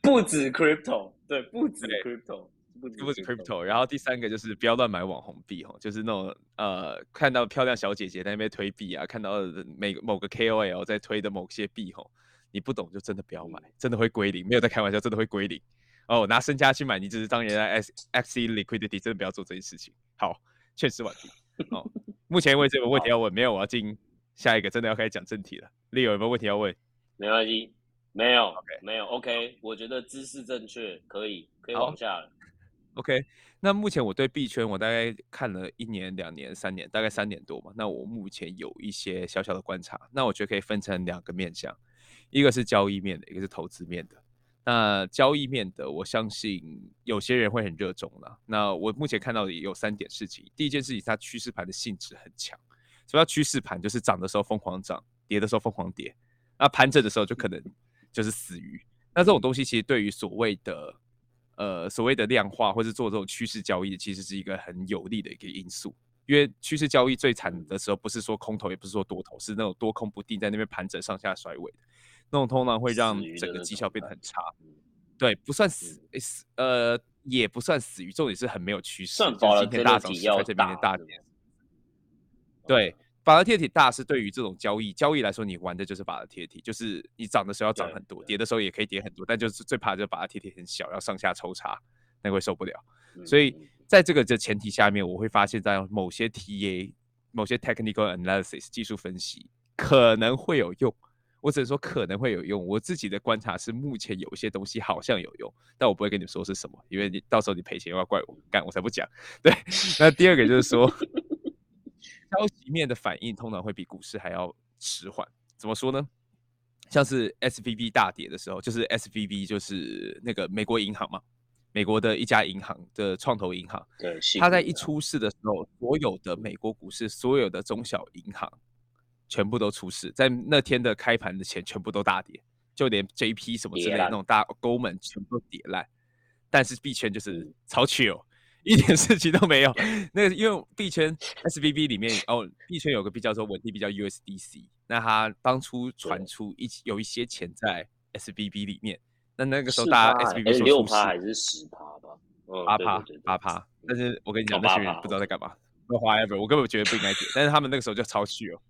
不止 crypto，对，不止 crypto，不止 crypto，然后第三个就是不要乱买网红币哦，就是那种呃看到漂亮小姐姐在那边推币啊，看到每某个 KOL 在推的某些币吼，你不懂就真的不要买，真的会归零，没有在开玩笑，真的会归零。哦，拿身家去买，你只是当人家 X XC liquidity，真的不要做这件事情。好，劝世完毕。哦，目前为止有问题要问，没有，我要进下一个，真的要开始讲正题了。Leo 有没有问题要问？没关系，没有 OK，没有 OK，我觉得姿势正确，可以可以好往下了。OK，那目前我对币圈我大概看了一年、两年、三年，大概三年多嘛。那我目前有一些小小的观察，那我觉得可以分成两个面向，一个是交易面的，一个是投资面的。那交易面的，我相信有些人会很热衷啦。那我目前看到的也有三点事情。第一件事情，它趋势盘的性质很强。什么叫趋势盘？就是涨的时候疯狂涨，跌的时候疯狂跌，那盘整的时候就可能就是死鱼。那这种东西其实对于所谓的呃所谓的量化或者做这种趋势交易，其实是一个很有利的一个因素。因为趋势交易最惨的时候，不是说空头，也不是说多头，是那种多空不定，在那边盘整上下甩尾的那种，通常会让整个绩效变得很差。对，不算死死呃，也不算死鱼，重点是很没有趋势。算今天大涨，在这边的大跌。对，反而贴体大是对于这种交易交易来说，你玩的就是把它贴体，就是你涨的时候要涨很多，跌的时候也可以跌很多，但就是最怕就是把它贴体很小，要上下抽查，那会受不了。所以在这个的前提下面，我会发现，在某些 TA、某些 technical analysis 技术分析可能会有用。我只能说可能会有用。我自己的观察是，目前有一些东西好像有用，但我不会跟你说是什么，因为你到时候你赔钱又要怪我，干我才不讲。对，那第二个就是说，消息面的反应通常会比股市还要迟缓。怎么说呢？像是 S V B 大跌的时候，就是 S V B 就是那个美国银行嘛。美国的一家银行的创投银行，对，它在一出事的时候，所有的美国股市，所有的中小银行全部都出事，在那天的开盘的钱全部都大跌，就连 JP 什么之类的那种大勾们全部都跌烂，但是币圈就是超 chill，一点事情都没有。那个因为币圈 S B B 里面哦，币圈有个币叫做稳定币叫 USDC，那它当初传出一有一些钱在 S B B 里面。那那个时候，大家 S B B 说六趴还是十趴吧？八趴，八趴。但是我跟你讲，那些人不知道在干嘛。Whatever，我根本觉得不应该点。但是他们那个时候就超虚哦，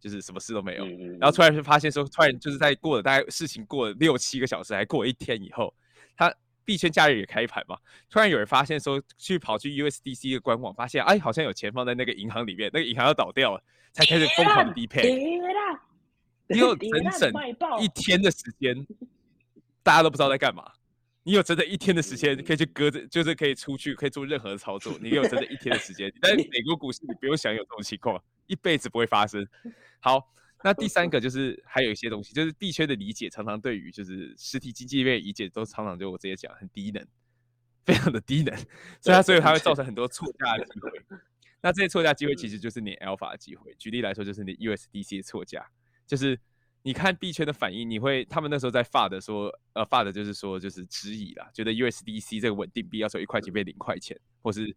就是什么事都没有。然后突然就发现说，突然就是在过了大概事情过了六七个小时，还过了一天以后，他币圈假日也开盘嘛。突然有人发现说，去跑去 U S D C 的官网，发现哎，好像有钱放在那个银行里面，那个银行要倒掉了，才开始疯狂的低配。你有 整整一天的时间。大家都不知道在干嘛，你有整整一天的时间可以去搁着，就是可以出去，可以做任何的操作。你有整整一天的时间，但是美国股市你不用想有这种情况，一辈子不会发生。好，那第三 个就是还有一些东西，就是币圈的理解常常对于就是实体经济面理解都常常就我直接讲很低能，非常的低能，所以它所以它会造成很多错 价的机会。那这些错价机会其实就是你 alpha 的机会。举例来说，就是你 USDC 的错价，就是。你看币圈的反应，你会他们那时候在发的说，呃，发的就是说就是质疑啦，觉得 USDC 这个稳定币要从一块钱变零块钱，或是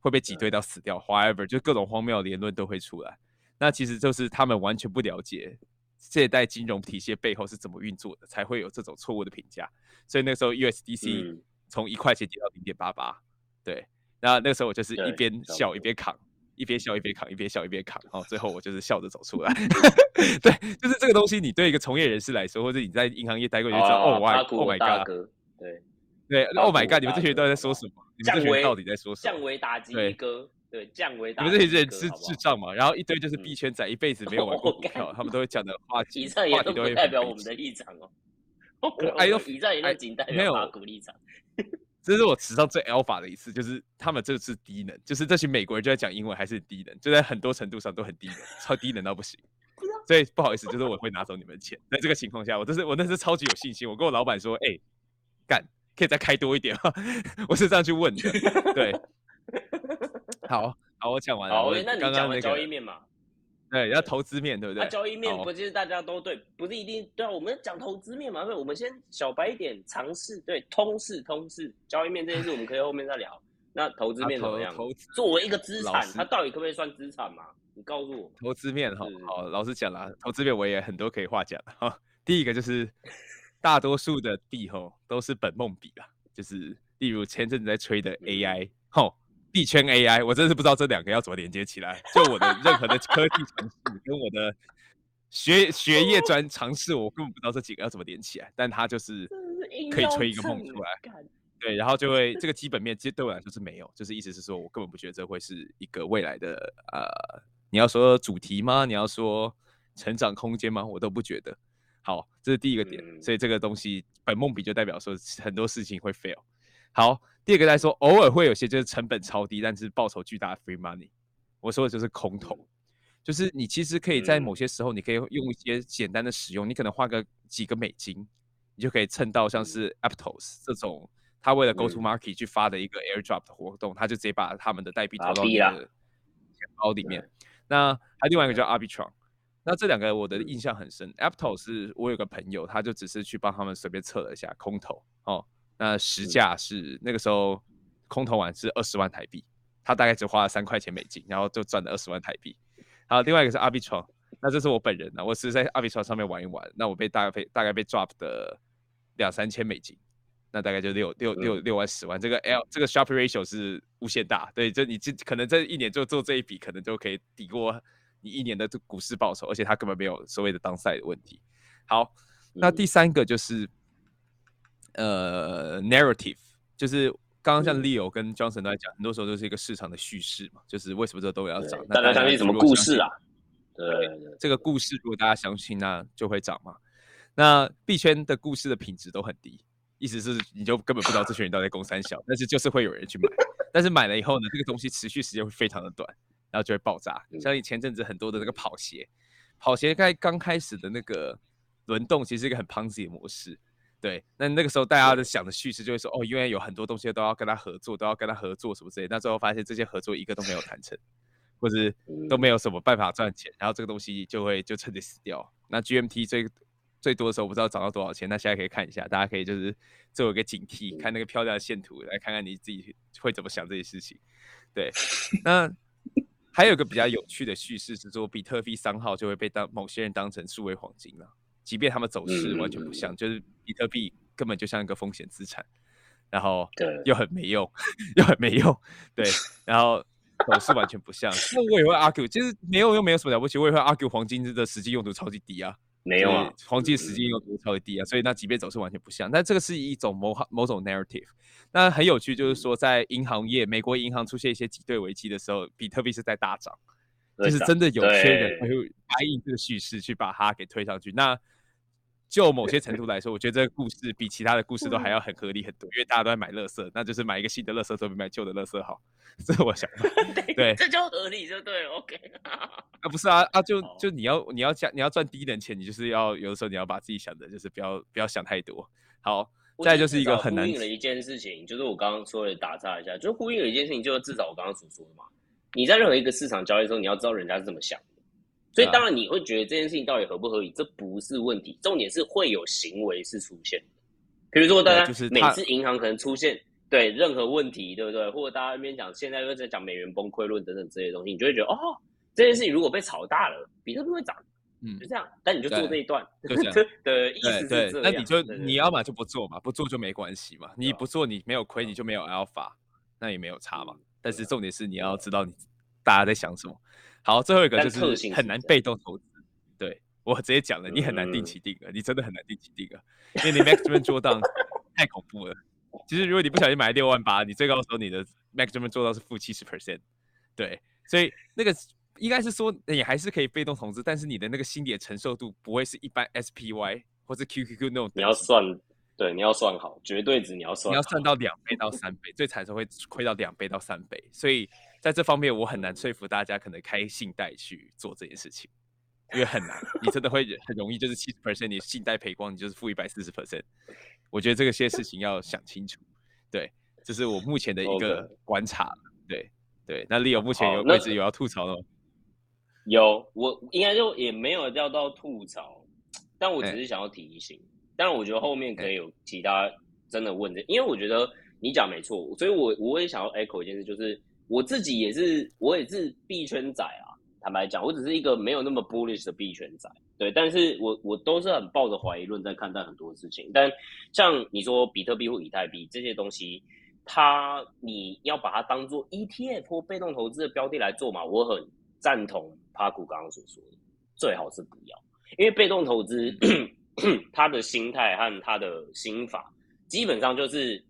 会被挤兑到死掉，however，就各种荒谬的言论都会出来。那其实就是他们完全不了解借贷金融体系背后是怎么运作的，才会有这种错误的评价。所以那时候 USDC 从一块钱跌到零点八八，对，那那个时候我就是一边笑一边扛。一边笑一边扛，一边笑一边扛，哦，最后我就是笑着走出来。对，就是这个东西，你对一个从业人士来说，或者你在银行业待过，就知道，Oh my，Oh my God，对对，Oh my God，你们这群人到底在说什么？你们这群人到底在说什么？降维打击哥，对，降维打击。你们这些人是智障嘛？然后一堆就是币圈仔，一辈子没有玩过股票，他们都会讲的话题，话题都会代表我们的立场哦。哎呦，以上言论仅代表法股立场。这是我史上最 alpha 的一次，就是他们这次低能，就是这群美国人就在讲英文，还是低能，就在很多程度上都很低能，超低能到不行。所以不好意思，就是我会拿走你们的钱。在这个情况下，我这是我那是超级有信心，我跟我老板说，哎，干，可以再开多一点吗？我是这样去问的。对，好好，我讲完了。好，那你讲完交易面嘛？对，要投资面对不对？那交易面不就是大家都对，不是一定对啊？我们讲投资面嘛，对我们先小白一点，尝试对通识通识交易面这件事，我们可以后面再聊。那投资面怎么样？作为一个资产，它到底可不可以算资产嘛？你告诉我。投资面哈，好，老实讲啦，投资面我也很多可以话讲哈。第一个就是大多数的币吼都是本梦比啦，就是例如前阵子在吹的 AI 吼。币圈 AI，我真是不知道这两个要怎么连接起来。就我的 任何的科技尝试跟我的学学业专尝试，我根本不知道这几个要怎么连起来。但它就是可以吹一个梦出来，对，然后就会这个基本面其实对我来说是没有，就是意思是说我根本不觉得这会是一个未来的呃，你要说主题吗？你要说成长空间吗？我都不觉得。好，这是第一个点，所以这个东西本梦比就代表说很多事情会 fail。好。第二个来说，偶尔会有些就是成本超低，但是报酬巨大的 free money。我说的就是空投，就是你其实可以在某些时候，你可以用一些简单的使用，你可能花个几个美金，你就可以蹭到像是 Aptos 这种，他为了 go to market 去发的一个 airdrop 的活动，他就直接把他们的代币投到你的钱包里面。那还另外一个叫 Arbitrum，那这两个我的印象很深。Apto 是我有个朋友，他就只是去帮他们随便测了一下空投哦，那实价是那个时候空投完是二十万台币，他大概只花了三块钱美金，然后就赚了二十万台币。好，另外一个是 Arbitron，那这是我本人呢，我是在 Arbitron 上面玩一玩，那我被大概被大概被 drop 的两三千美金，那大概就六六六六万十万，这个 L 这个 Sharp Ratio 是无限大，对，就你这可能这一年就做这一笔，可能就可以抵过。你一年的这股市报酬，而且他根本没有所谓的当赛的问题。好，那第三个就是呃，narrative，就是刚刚像 Leo 跟 Johnson 都在讲，很多时候都是一个市场的叙事嘛，就是为什么这都要涨？大家相信什么故事啊？对，这个故事如果大家相信，那就会涨嘛。那币圈的故事的品质都很低，意思是你就根本不知道这群人到底攻三小，但是就是会有人去买，但是买了以后呢，这个东西持续时间会非常的短。然后就会爆炸，像你前阵子很多的那个跑鞋，跑鞋在刚开始的那个轮动，其实是一个很 Ponzi 的模式，对。那那个时候大家的想的叙事就会说，哦，因为有很多东西都要跟他合作，都要跟他合作什么之类。那最后发现这些合作一个都没有谈成，或者都没有什么办法赚钱，然后这个东西就会就彻底死掉。那 GMT 最最多的时候不知道涨到多少钱，那现在可以看一下，大家可以就是做一个警惕，看那个漂亮的线图，来看看你自己会怎么想这些事情。对，那。还有一个比较有趣的叙事是说，比特币三号就会被当某些人当成数位黄金了，即便他们走势完全不像，就是比特币根本就像一个风险资产，然后又很没用，又很没用，对，然后走势完全不像。那我也会 argue，其实没有又没有什么了不起，我也会 argue 黄金的实际用途超级低啊。没有啊，黄金时间又多超低啊，所以那即便走势完全不像，但这个是一种某某种 narrative。那很有趣，就是说在银行业，美国银行出现一些挤兑危机的时候，比特币是在大涨，就是真的有些人会答应这个叙事去把它给推上去。那就某些程度来说，我觉得这个故事比其他的故事都还要很合理很多，因为大家都在买乐色，那就是买一个新的乐色都比买旧的乐色好，这是我想法。对，这就合理就对了。OK，啊不是啊啊就就你要你要加你要赚低等钱，你就是要有的时候你要把自己想的就是不要不要想太多。好，再就是一个很难呼应了一件事情，就是我刚刚说的打岔一下，就呼应了一件事情，就是至少我刚刚所说的嘛，你在任何一个市场交易的时候，你要知道人家是怎么想。所以当然你会觉得这件事情到底合不合理，这不是问题，重点是会有行为是出现的。比如说大家每次银行可能出现对任何问题，对不对？或者大家那边讲现在又在讲美元崩溃论等等这些东西，你就会觉得哦，这件事情如果被炒大了，比特币会涨，嗯，就这样。但你就做这一段，的，意思是这样。那你就你要么就不做嘛，不做就没关系嘛。你不做你没有亏，你就没有 alpha，那也没有差嘛。但是重点是你要知道你大家在想什么。好，最后一个就是很难被动投资。对我直接讲了，你很难定期定额，你真的很难定期定额，因为你 maximum 做到太恐怖了。其实如果你不小心买六万八，你最高的时候你的 maximum 做到是负七十 percent。对，所以那个应该是说你还是可以被动投资，但是你的那个心理的承受度不会是一般 SPY 或者 QQQ 那种。你要算，对，你要算好绝对值，你要算，你要算到两倍到三倍，最惨时候会亏到两倍到三倍，所以。在这方面，我很难说服大家可能开信贷去做这件事情，因为很难，你真的会很容易就是七十 percent，你信贷赔光，你就是负一百四十 percent。我觉得这个些事情要想清楚。对，这是我目前的一个观察。对对，那 Leo 目前有位置有要吐槽的吗？有，我应该就也没有要到吐槽，但我只是想要提醒。但我觉得后面可以有其他真的问这，因为我觉得你讲没错，所以我我也想要 echo 一件事，就是。我自己也是，我也是币圈仔啊。坦白讲，我只是一个没有那么 bullish 的币圈仔，对。但是我我都是很抱着怀疑论在看待很多事情。但像你说比特币或以太币这些东西，它你要把它当做 ETF 或被动投资的标的来做嘛？我很赞同帕古刚刚所说的，最好是不要，因为被动投资 他的心态和他的心法基本上就是。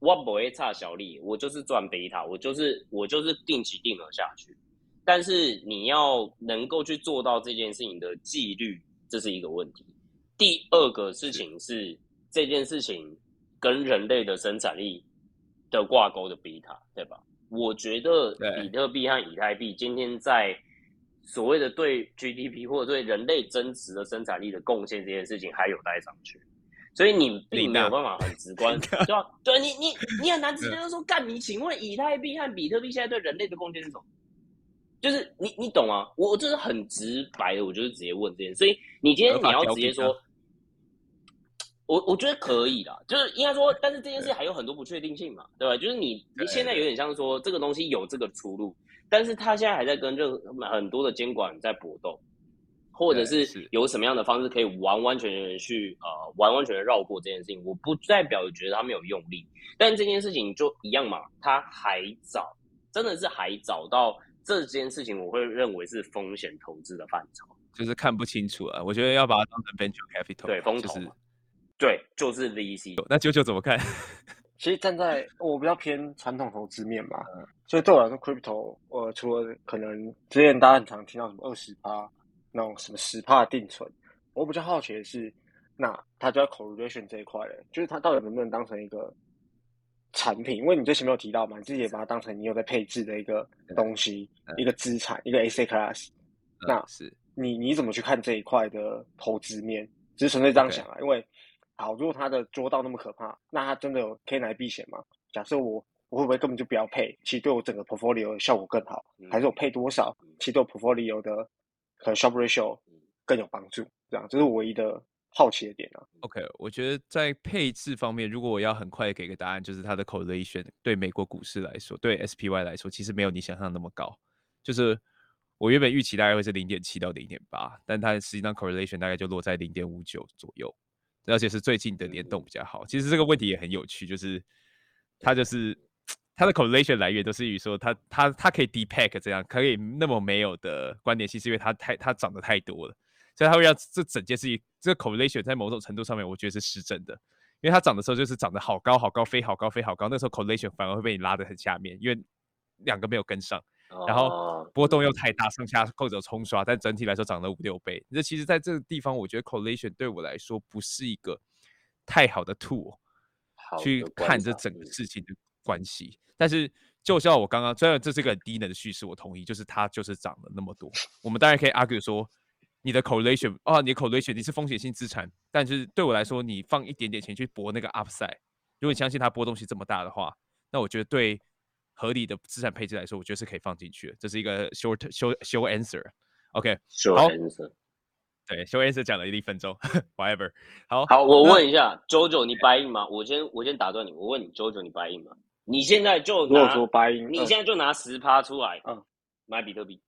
我不会差小利，我就是赚贝塔，我就是我就是定期定额下去。但是你要能够去做到这件事情的纪律，这是一个问题。第二个事情是这件事情跟人类的生产力的挂钩的贝塔，对吧？我觉得比特币和以太币今天在所谓的对 GDP 或者对人类增值的生产力的贡献这件事情还有待上去。所以你并没有办法很直观，对吧？对你你你很难直接就说干你，请问以太币和比特币现在对人类的贡献是什么？就是你你懂吗？我我这是很直白的，我就是直接问这件事，所以你今天你要直接说，我我觉得可以啦，就是应该说，但是这件事还有很多不确定性嘛，对吧？就是你你现在有点像说这个东西有这个出路，但是他现在还在跟任很多的监管在搏斗，或者是有什么样的方式可以完完全全去呃完完全全绕过这件事情，我不代表觉得他没有用力，但这件事情就一样嘛，他还早，真的是还早到这件事情，我会认为是风险投资的范畴，就是看不清楚啊，我觉得要把它当成 venture capital，对，风投。对，就是 VC。那舅舅怎么看？其实站在我比较偏传统投资面嘛，所以对我来说，crypto，呃，除了可能之前大家很常听到什么二十趴那种什么十帕定存，我比较好奇的是，那它就在 correlation 这一块嘞，就是它到底能不能当成一个产品？因为你之前没有提到嘛，你自己也把它当成你有在配置的一个东西，一个资产，一个 AC class。那是你你怎么去看这一块的投资面？只是纯粹这样想啊，因为。好，如果它的捉到那么可怕，那它真的有可以来避险吗？假设我我会不会根本就不要配？其实对我整个 portfolio 的效果更好，还是我配多少，其实对 portfolio 的可能 s h o p ratio 更有帮助？这样这是我唯一的好奇的点啊。OK，我觉得在配置方面，如果我要很快给个答案，就是它的 correlation 对美国股市来说，对 SPY 来说，其实没有你想象那么高。就是我原本预期大概会是零点七到零点八，但它实际上 correlation 大概就落在零点五九左右。而且是最近的联动比较好。其实这个问题也很有趣，就是它就是它的 correlation 来源都是于说它它它可以 depack 这样可以那么没有的关联性，是因为它太它涨得太多了，所以它会让这整件事情这个 correlation 在某种程度上面，我觉得是失真的。因为它涨的时候就是涨得好高好高飞好高飞好高，那时候 correlation 反而会被你拉得很下面，因为两个没有跟上。然后波动又太大，上下或者冲刷，但整体来说涨了五六倍。那其实在这个地方，我觉得 correlation 对我来说不是一个太好的 tool 去看这整个事情的关系。但是就像我刚刚，虽然这是个很低能的叙事，我同意，就是它就是涨了那么多。我们当然可以 argue 说，你的 correlation 啊，你的 correlation 你是风险性资产，但是对我来说，你放一点点钱去博那个 upside，如果你相信它波动性这么大的话，那我觉得对。合理的资产配置来说，我觉得是可以放进去的。这是一个 short short short answer，OK，short answer，对，short answer 讲了一分钟，whatever。好，好，我问一下，JoJo，你 buy in 吗？我先我先打断你，我问你，JoJo，你 buy in 吗？你现在就拿 buy in，你现在就拿十趴出来，嗯，买比特币。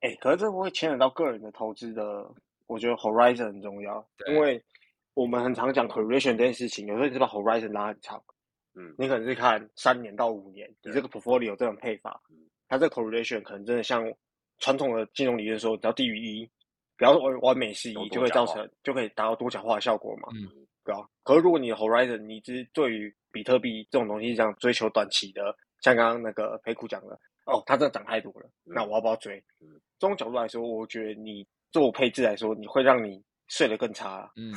哎，可是这会牵扯到个人的投资的，我觉得 horizon 很重要，因为我们很常讲 correlation 这件事情，有时候你是把 horizon 拉很长。嗯，你可能是看三年到五年，你这个 portfolio 这种配法，它这个 correlation 可能真的像传统的金融理论说，只要低于一，比方说完完美是一，就会造成就可以达到多角化的效果嘛。嗯，对啊。可是如果你的 horizon 你只对于比特币这种东西这样追求短期的，像刚刚那个裴库讲的，哦，它真的涨太多了，那我要不要追？这种角度来说，我觉得你做配置来说，你会让你。睡得更差，嗯，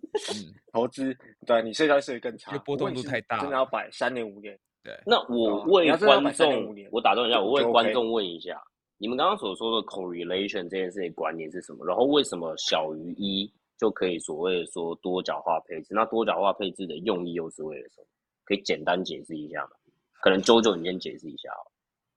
投资对你睡觉睡得更差，波动度太大，真的要摆三年五年。对，那我问观众，我打断一下，我问观众问一下，你们刚刚所说的 correlation 这件事情观念是什么？然后为什么小于一就可以所谓的说多角化配置？那多角化配置的用意又是为了什么？可以简单解释一下吗？可能周周你先解释一下哦。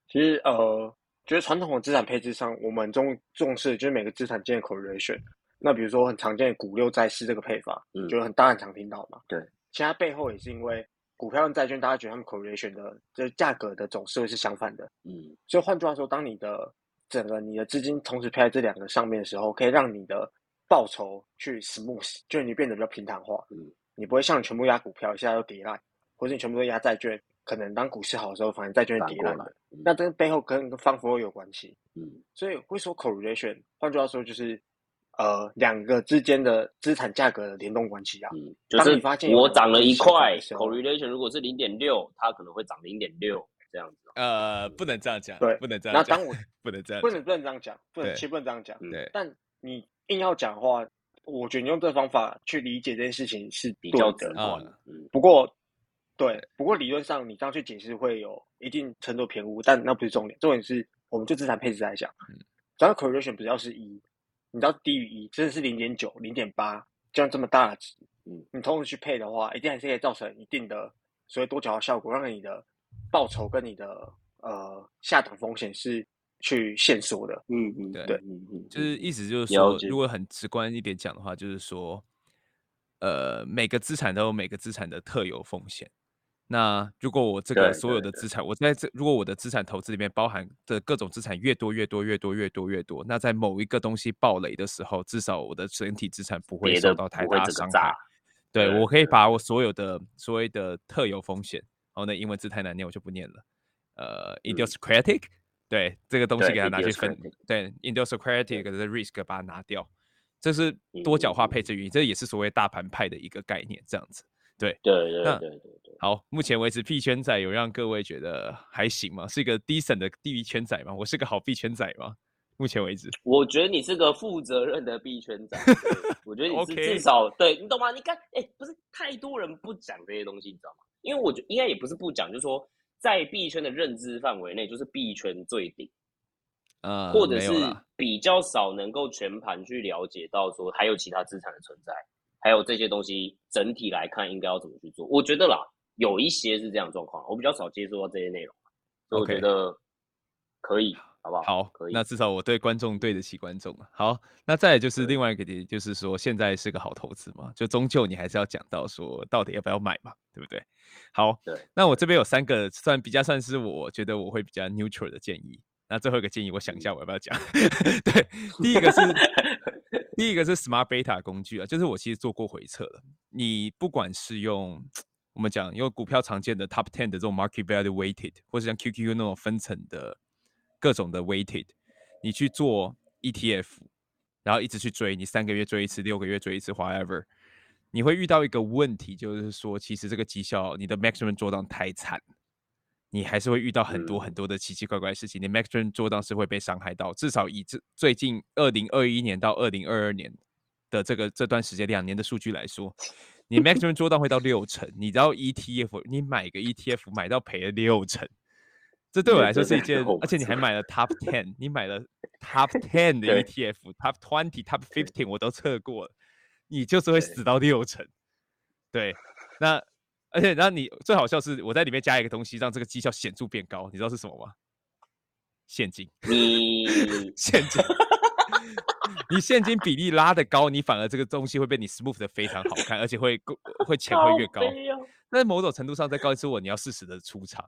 其实呃，觉得传统的资产配置上，我们重重视就是每个资产间的 correlation。那比如说很常见的股六债四这个配法，嗯，就很大很常听到嘛。对，其他背后也是因为股票跟债券，大家觉得他们 correlation 的这价格的走势会是相反的，嗯。所以换句话说，当你的整个你的资金同时配在这两个上面的时候，可以让你的报酬去 smooth，就是你变得比较平坦化，嗯。你不会像全部压股票一下又跌烂，或者你全部都压债券，可能当股市好的时候，反而债券跌烂了。那这个背后跟方佛有关系，嗯。所以会说 correlation，换句话说就是。呃，两个之间的资产价格的联动关系啊，嗯，就是发现我涨了一块，correlation 如果是零点六，它可能会涨零点六这样子。呃，不能这样讲，对，不能这样。那当我 不能这样，不能不能这样讲，不能，其实不能这样讲。对，但你硬要讲的话，我觉得你用这方法去理解这件事情是比较直观的。不过，对，不过理论上你这样去解释会有一定程度偏误，但那不是重点，重点是我们就资产配置来讲，只要 correlation 不要是一。你知道低于一，真的是零点九、零点八，这样这么大的值，嗯，你同时去配的话，一定还是可以造成一定的所谓多角的效果，让你的报酬跟你的呃下档风险是去限缩的。嗯嗯，对对，嗯嗯，就是意思就是说，如果很直观一点讲的话，就是说，呃，每个资产都有每个资产的特有风险。那如果我这个所有的资产，我在这如果我的资产投资里面包含的各种资产越多越多越多越多越多，那在某一个东西暴雷的时候，至少我的整体资产不会受到太大伤害。对，我可以把我所有的所谓的特有风险，哦，那英文字太难念，我就不念了。呃，idiosyncratic，对，这个东西对给它拿去分对，idiosyncratic 的 risk 把它拿掉，这是多角化配置原因，这也是所谓大盘派的一个概念，这样子。对对对对对对，好，目前为止币圈仔有让各位觉得还行吗？是一个 decent 的币圈仔吗？我是个好币圈仔吗？目前为止，我觉得你是个负责任的币圈仔，我觉得你是至少对你懂吗？你看，哎、不是太多人不讲这些东西，你知道吗？因为我觉应该也不是不讲，就是说在币圈的认知范围内，就是币圈最顶，呃，或者是比较少能够全盘去了解到说还有其他资产的存在，还有这些东西整体来看应该要怎么去做。我觉得啦，有一些是这样的状况，我比较少接触到这些内容，所以我觉得可以，好不好？好可，以。那至少我对观众对得起观众了。好，那再就是另外一个点，就是说现在是个好投资嘛，就终究你还是要讲到说到底要不要买嘛，对不对？好，对，那我这边有三个算比较算是我觉得我会比较 neutral 的建议。那最后一个建议，我想一下我要不要讲。对，第一个是 第一个是 Smart Beta 工具啊，就是我其实做过回测了。你不管是用我们讲用股票常见的 Top Ten 的这种 Market Value Weighted，或是像 QQQ 那种分层的各种的 Weighted，你去做 ETF，然后一直去追，你三个月追一次，六个月追一次，whatever，你会遇到一个问题，就是说其实这个绩效你的 maximum 做档太惨。你还是会遇到很多很嗯多的奇奇怪怪的事情，你 maximum 做档是会被伤害到。至少以这最近二零二一年到二零二二年的这个这段时间两年的数据来说，你 maximum 做到会到六成。你知道 ETF，你买个 ETF 买到赔了六成，这对我这来说是一件而且你还买了 Top Ten，你买了 Top Ten 的 ETF，Top Twenty、Top Fifteen 我都测过了，你就是会死到六成。对，那而且，然后你最好笑是，我在里面加一个东西，让这个绩效显著变高，你知道是什么吗？现金，你 现金，你现金比例拉的高，你反而这个东西会被你 smooth 的非常好看，而且会够会钱会越高。靠背哦但是某种程度上再告诉我，你要适时的出场，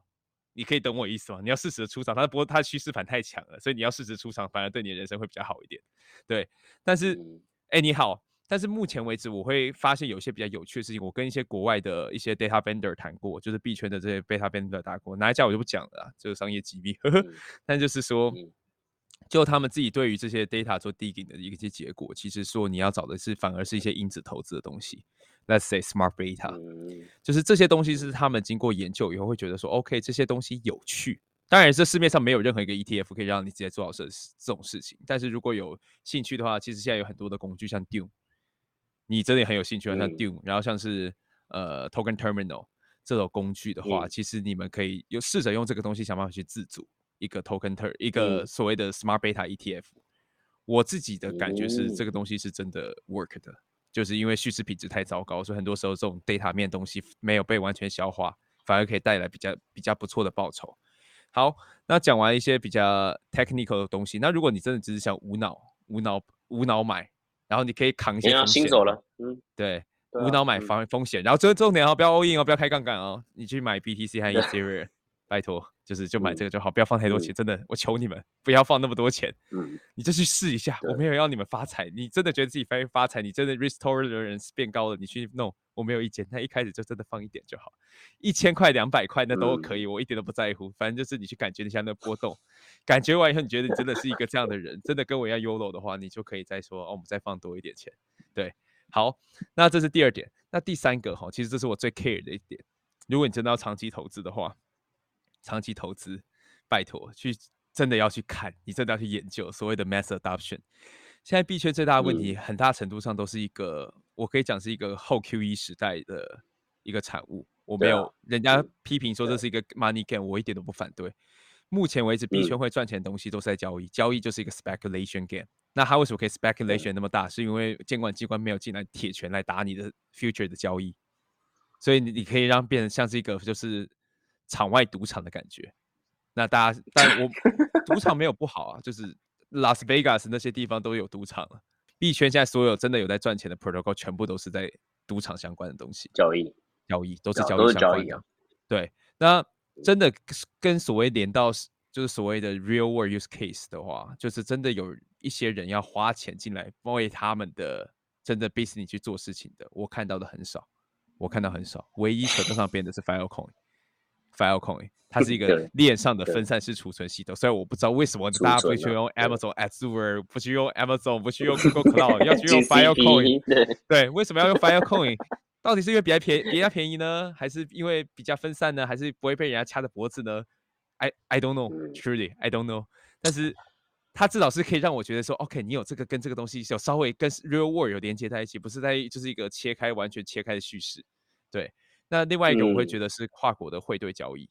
你可以懂我意思吗？你要适时的出场，它不过它趋势盘太强了，所以你要适时出场，反而对你的人生会比较好一点。对，但是嗯哎、你好，但是目前为止，我会发现有一些比较有趣的事情。我跟一些国外的一些 data vendor 谈过，就是币圈的这些 data vendor 打过，哪一家我就不讲了啦，这个商业机密。呵呵嗯 但就是说嗯，就他们自己对于这些 data 做 digging 的一些结果，其实说你要找的是反而是一些因子投资的东西。Let's say smart beta，、嗯。就是这些东西是他们经过研究以后会觉得说，OK，这些东西有趣。当然，这市面上没有任何一个 ETF 可以让你直接做到这这种事情。但是如果有兴趣的话，其实现在有很多的工具，像 Dune，你真的很有兴趣啊，像嗯。Dune，然后像是呃 Token Terminal 这种工具的话，嗯。其实你们可以有试着用这个东西想办法去自组一个 Token Ter 一个嗯。所谓的 Smart Beta ETF。我自己的感觉是，这个嗯。东西是真的 work 的，就是因为叙事品质太糟糕，所以很多时候这种 data 面东西没有被完全消化，反而可以带来比较比较不错的报酬。好，那讲完一些比较 technical 的东西，那如果你真的只是想无脑、无脑、无脑买，然后你可以扛一些风险新手了，嗯，对，对啊无脑买嗯防风险，然后这重点哦，不要 all in 哦，不要开杠杆哦，你去买 BTC 和 Ethereum，拜托，就是就买这个就好，不要放太多钱，嗯。真的，我求你们不要放那么多钱，嗯，你就去试一下，我没有要你们发财，你真的觉得自己发发财，你真的 restore 的人变高了，你去弄，我没有意见，那一开始就真的放一点就好，一千块、两百块那都可以，我一点都不在乎，反正就是你去感觉一下那波动，感觉完以后你觉得你真的是一个这样的人，真的跟我一样 YOLO 的话，你就可以再说哦，我们再放多一点钱，对，好，那这是第二点，那第三个哈，其实这是我最 care 的一点，如果你真的要长期投资的话，长期投资，拜托去真的要去看，你真的要去研究所谓的 mass adoption。现在币圈最大的问题，很大程度上都是一个，我可以讲是一个后 QE 时代的一个产物。我没有，人家嗯批评说这是一个 money game，我一点都不反对。目前为止，币嗯圈会赚钱的东西都是在交易，交易就是一个 speculation game。那它为什么可以 speculation 那么大？是因为监管机关没有进来铁拳来打你的 future 的交易，所以你你可以让变成像是一个就是场外赌场的感觉。那大家，但我赌场没有不好啊，就是拉斯维加斯那些地方都有赌场了。币圈现在所有真的有在赚钱的 protocol，全部都是在赌场相关的东西交易，交易都是交易易相关的。啊。对，那真的跟所谓连到就是所谓的 real world use case 的话，就是真的有一些人要花钱进来为他们的真的 business 去做事情的，我看到的很少，我看到很少。唯一扯得上边的是 Filecoin，Filecoin 它是一个链上的分散式储存系统，虽然我不知道为什么大家不去用 Amazon Azure，不去用 Amazon，不去用 Google Cloud，要去用 Filecoin。对，对，为什么要用 Filecoin？到底是因为比较便宜，比较便宜呢，还是因为比较分散呢，还是不会被人家掐着脖子呢？I I don't know, 嗯 truly I don't know。但是它至少是可以让我觉得说，OK，你有这个跟这个东西有稍微跟 real world 有连接在一起，不是在就是一个切开完全切开的叙事。对，那另外一个我会觉嗯得是跨国的汇兑交易，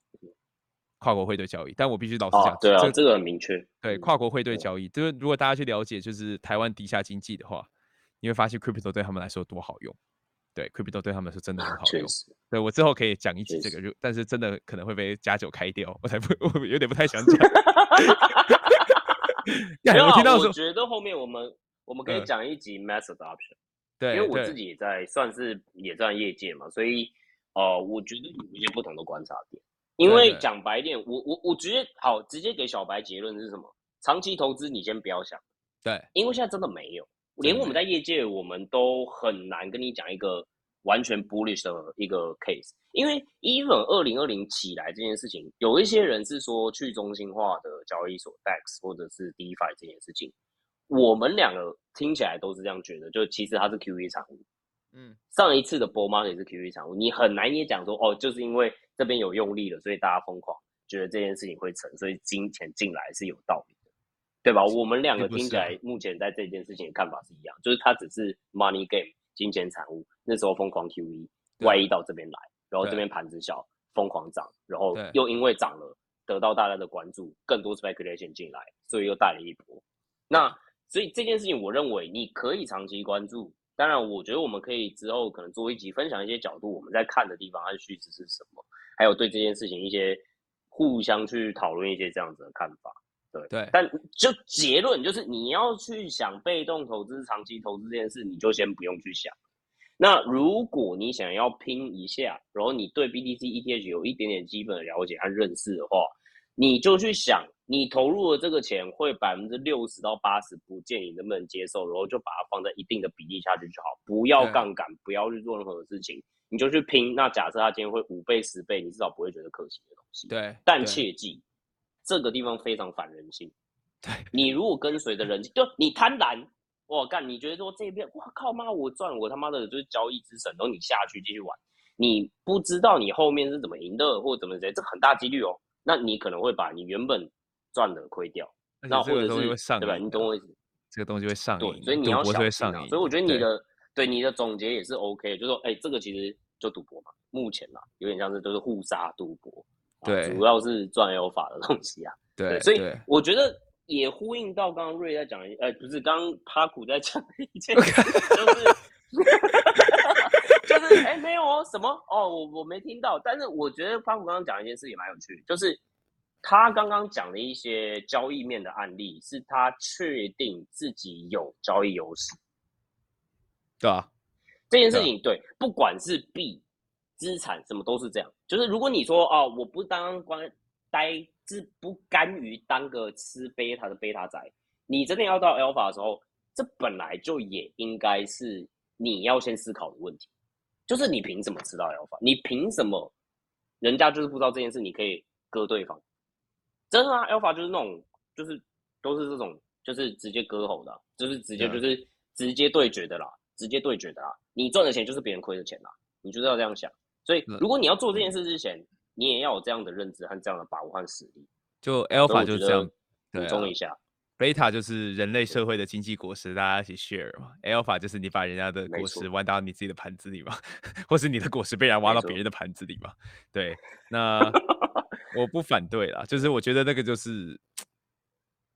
跨国汇兑交易。但我必须老实讲，哦，对啊，这这个很明确。对，嗯跨国汇兑交易，就是如果大家去了解就是台湾地下经济的话，你会发现 crypto 对他们来说多好用。对，crypto 对他们来说真的很好用。对我之后可以讲一集确这个，就但是真的可能会被加九开掉，我才不，我有点不太想讲。我听到说，我觉得后面我们我们可以嗯讲一集 mass adoption，对，因为我自己也在算是也在业界嘛，所以呃，我觉得有一些不同的观察点。因为讲白一点，我我我直接好直接给小白结论是什么？长期投资你先不要想，对因为现在真的没有，连我们在业界我们都很难跟你讲一个完全 bullish 的一个 case。因为 even 二零二零起来这件事情，有一些人是说去中心化的交易所 DEX 或者是 DeFi 这件事情，我们两个听起来都是这样觉得，就其实它是 QE 产物。嗯，上一次的 bull market 是 QE 产物，你很难也讲说哦，就是因为这边有用力了，所以大家疯狂觉得这件事情会成，所以金钱进来是有道理的，对吧？我们两个听起来目前在这件事情的看法是一样，就是它只是 money game 金钱产物，那时候疯狂 QE 外溢到这边来，然后这对边盘子小，疯狂涨，然后又因为涨了得到大家的关注，更多 speculation 进来，所以又带了一波。那所以这件事情，我认为你可以长期关注。当然，我觉得我们可以之后可能做一集分享一些角度，我们在看的地方它的叙事是什么，还有对这件事情一些互相去讨论一些这样子的看法。对，对但就结论就是，你要去想被动投资、长期投资这件事，你就先不用去想。那如果你想要拼一下，然后你对 BTC、ETH 有一点点基本的了解和认识的话，你就去想，你投入的这个钱会百分之六十到八十不建议能不能接受，然后就把它放在一定的比例下去就好，不要对杠杆，不要去做任何的事情，你就去拼。那假设它今天会五倍、十倍，你至少不会觉得可惜的东西。对，但切记，这个地方非常反人性。对你如果跟随着人性，就你贪婪，我干，你觉得说这边哇靠妈，我赚我他妈的就是交易之神，然后你下去继续玩，你不知道你后面是怎么赢的，或者怎么谁，这很大几率哦。那你可能会把你原本赚的亏掉，那或者是对吧？上瘾的你懂我意思？这个东西会上瘾对，所以你要小心会上瘾。啊所以我觉得你的对你的总结也是 OK，的就是说，哎，这个其实就赌博嘛，目前啦，有点像是都是互杀赌博，啊对主要是赚 L 法的东西啊。对，所以我觉得也呼应到刚刚瑞在讲的，呃，不是，刚刚帕古在讲的一件事，就是就是哎、没有哦，什么哦，我我没听到，但是我觉得帕古刚刚讲的一件事也蛮有趣的，就是他刚刚讲的一些交易面的案例，是他确定自己有交易优势。对啊，这件事情对，不管是币、资产什么都是这样。就是如果你说哦，我不当关呆，是不甘于当个吃贝塔的贝塔仔，你真的要到 alpha 的时候，这本来就也应该是你要先思考的问题。就是你凭什么吃到 alpha？你凭什么？人家就是不知道这件事，你可以割对方。真的啊，alpha 就是那种，就是都是这种，就是直接割喉的啊，就是直接就是直接对决的啦，直接对决的啦。你赚的钱就是别人亏的钱啦，你就是要这样想。所以嗯如果你要做这件事之前，你也要有这样的认知和这样的把握和实力。就 alpha 就是这样，补充一下，贝塔就是人类社会的经济果实，大家一起 share 嘛。alpha 就是你把人家的果实挖到你自己的盘子里嘛，或是你的果实被人挖到别人的盘子里嘛。对，那我不反对啦，就是我觉得那个就是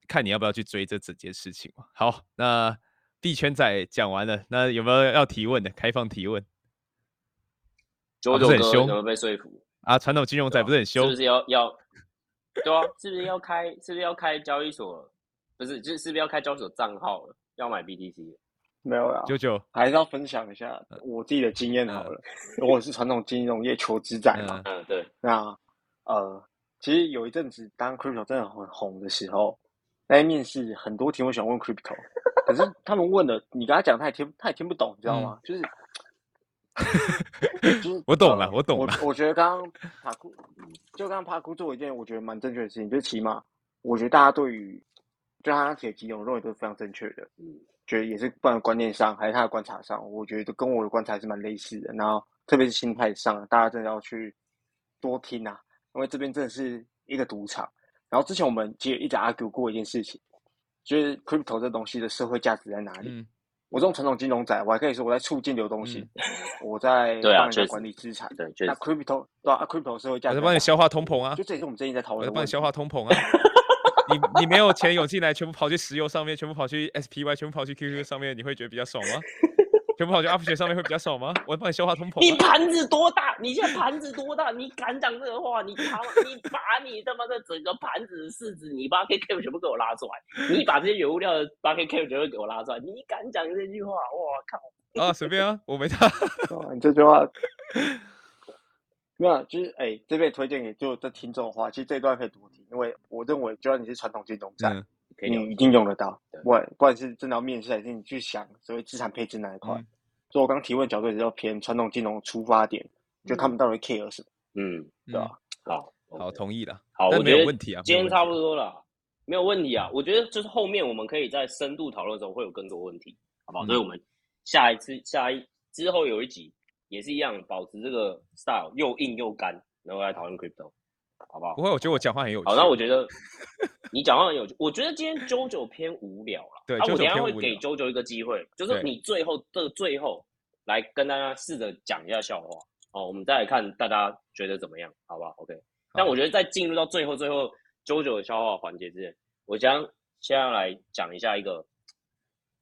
看你要不要去追这整件事情嘛。好，那地圈仔讲完了，那有没有要提问的？开放提问九不是很凶九哥有没有被说服？啊！传统金融仔不是很凶是不是要要对啊，是不是要开？是不是要开交易所？不是，就是是不是要开交易所账号了？要买 BTC？没有啦，九九，还是要分享一下我自己的经验好了。我是传统金融业求职仔嘛，嗯，对。那呃，其实有一阵子当 crypto 真的很红的时候，在面试很多题目想问 crypto，可是他们问的，你跟他讲，他也听，他也听不懂，你知道吗？就是。就是我懂了，我懂了。我我觉得刚刚帕库，就刚刚帕库做一件我觉得蛮正确的事情，就是起码我觉得大家对于就他写金融认为都是非常正确的，嗯，觉得也是不管观念上还是他的观察上，我觉得跟我的观察是蛮类似的。然后特别是心态上，大家真的要去多听啊，因为这边真的是一个赌场。然后之前我们其实一直 argue 过一件事情，就是 crypto 这东西的社会价值在哪里？我这种传统金融仔，我还可以说我在促进流动性，我在 帮人家管理资产。对，那 crypto 对啊，crypto 社会价值，我在帮你消化通膨啊。就这也是我们最近在讨论。我在帮你消化通膨啊。你你没有钱涌进来，全部跑去石油上面，全部跑去 SPY，全部跑去 QQ 上面，你会觉得比较爽吗？全部跑去 Up 学上面会比较少吗？我帮你消化通膨。你盘子多大？你现在盘子多大？你敢讲这个话？你他妈，你把你他妈的整个盘子的市值，你把 K K 全部给我拉出来！你把这些原物料的八 K K 全部给我拉出来！你敢讲这句话？我靠！啊，随便啊，我没他。你这句话没有，就是哎，这边推荐给就这听众的话，其实这段可以多听，因为我认为，就算你是传统金融站。你一定用得到，不管不管是真的要面试，还是你去想所谓资产配置那一块。所以我刚提问角度也是要偏传统金融出发点，就他们到底 care 什么？嗯，对吧？好，好，同意了。好，我觉得问题啊，今天差不多了，没有问题啊。我觉得就是后面我们可以在深度讨论的时候会有更多问题，好不好？所以我们下一次下一之后有一集也是一样，保持这个 style 又硬又干，然后来讨论 crypto。好不好？不会，我觉得我讲话很有趣。好，那我觉得你讲话很有趣。我觉得今天 JoJo 偏无聊了。对，啊，我等下会给 JoJo 一个机会，就是你最后的最后来跟大家试着讲一下笑话。哦，我们再来看大家觉得怎么样，好不好？OK。但我觉得在进入到最后最后 JoJo 的笑话环节之前，我将先要来讲一下一个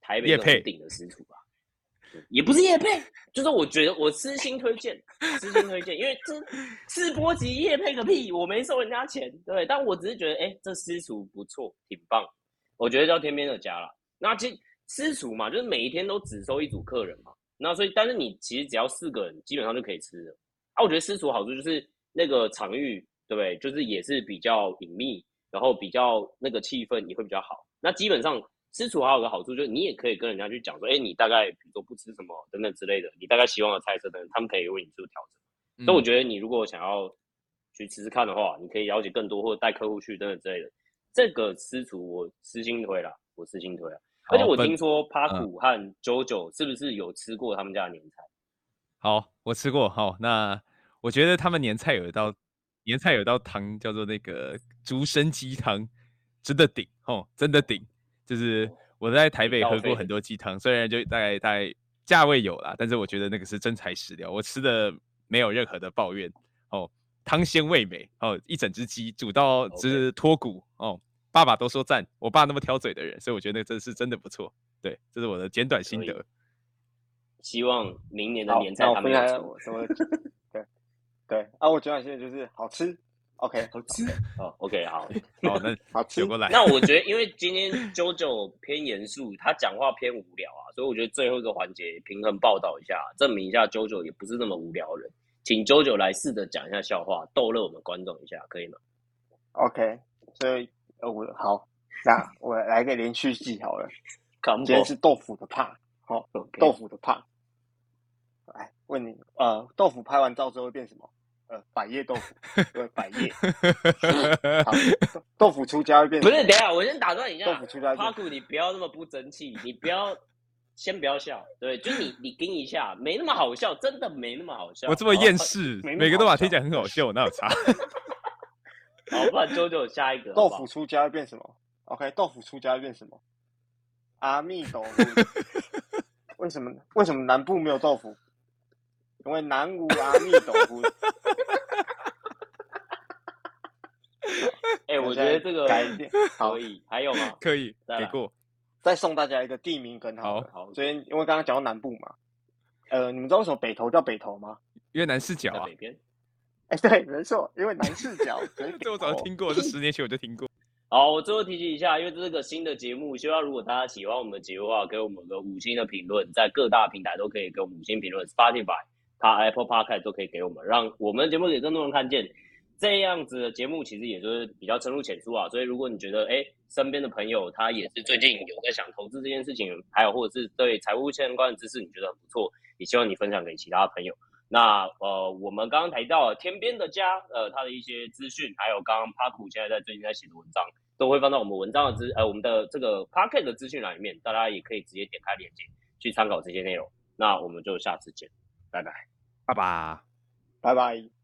台北很顶的师徒吧。也不是叶配，就是我觉得我私心推荐，私心推荐，因为这 试播集叶配个屁，我没收人家钱，对，但我只是觉得，哎，这私厨不错，挺棒，我觉得叫天边的家了。那其实私厨嘛，就是每一天都只收一组客人嘛，那所以，但是你其实只要四个人，基本上就可以吃了。啊，我觉得私厨好处就是那个场域，对不对？就是也是比较隐秘，然后比较那个气氛也会比较好。那基本上。私厨还有个好处，就是你也可以跟人家去讲说，哎，你大概比如说不吃什么等等之类的，你大概希望的菜色等等，他们可以为你做调整。所以我觉得你如果想要去吃吃看的话，你可以了解更多，或者带客户去等等之类的。这个私厨我私心推了，我私心推啊。而且我听说帕古和 JoJo 是不是有吃过他们家的年菜？好，我吃过。好，那我觉得他们年菜有一道年菜有一道汤叫做那个竹参鸡汤，真的顶哦，真的顶。就是我在台北喝过很多鸡汤，虽然就大概大概价位有啦，但是我觉得那个是真材实料，我吃的没有任何的抱怨哦，汤鲜味美哦，一整只鸡煮到就是脱骨哦，爸爸都说赞，我爸那么挑嘴的人，所以我觉得那真是真的不错，对，这是我的简短心得。希望明年的年菜他们有做，对对啊，我简短心得就是好吃。OK，好吃哦。OK，好，好，那好吃过来。那我觉得，因为今天 JoJo 偏严肃，他讲话偏无聊啊，所以我觉得最后一个环节平衡报道一下，证明一下 JoJo 也不是那么无聊的人。请 JoJo 来试着讲一下笑话，逗乐我们观众一下，可以吗？OK，所以呃，我好，那我来个连续剧好了。今天是豆腐的怕，好，豆腐的怕。来问你，呃，豆腐拍完照之后会变什么？呃，百叶豆腐，对，百叶。好，豆腐出家会变。不是，等下我先打断一下。豆腐出家。帕古，你不要那么不争气，你不要，先不要笑。对，就你，你盯一下，没那么好笑，真的没那么好笑。我这么厌世，每个都把听起来很好笑，哪有差？好，不然周周下一个。豆腐出家会变什么？OK，豆腐出家会变什么？阿弥陀佛。为什么？为什么南部没有豆腐？因为南无阿弥陀佛。哎，我觉得这个可以，还有吗？可以，给过。再送大家一个地名梗，好好。所以，因为刚刚讲到南部嘛，呃，你们知道为什么北投叫北投吗？因为南视角啊。北边。哎，对，没错，因为南视角。这我早就听过，这十年前我就听过。好，我最后提醒一下，因为这是个新的节目，希望如果大家喜欢我们的节目的话，给我们个五星的评论，在各大平台都可以给我们五星评论，Spotify、他 Apple Podcast 都可以给我们，让我们的节目给更多人看见。这样子的节目其实也就是比较深入浅出啊，所以如果你觉得哎，身边的朋友他也是最近有在想投资这件事情，还有或者是对财务相关的知识你觉得很不错，也希望你分享给其他朋友。那呃，我们刚刚提到天边的家，呃，他的一些资讯，还有刚刚 Park 现在在最近在写的文章，都会放到我们文章的资呃我们的这个 Park 的资讯栏里面，大家也可以直接点开链接去参考这些内容。那我们就下次见，拜拜，拜拜，拜拜。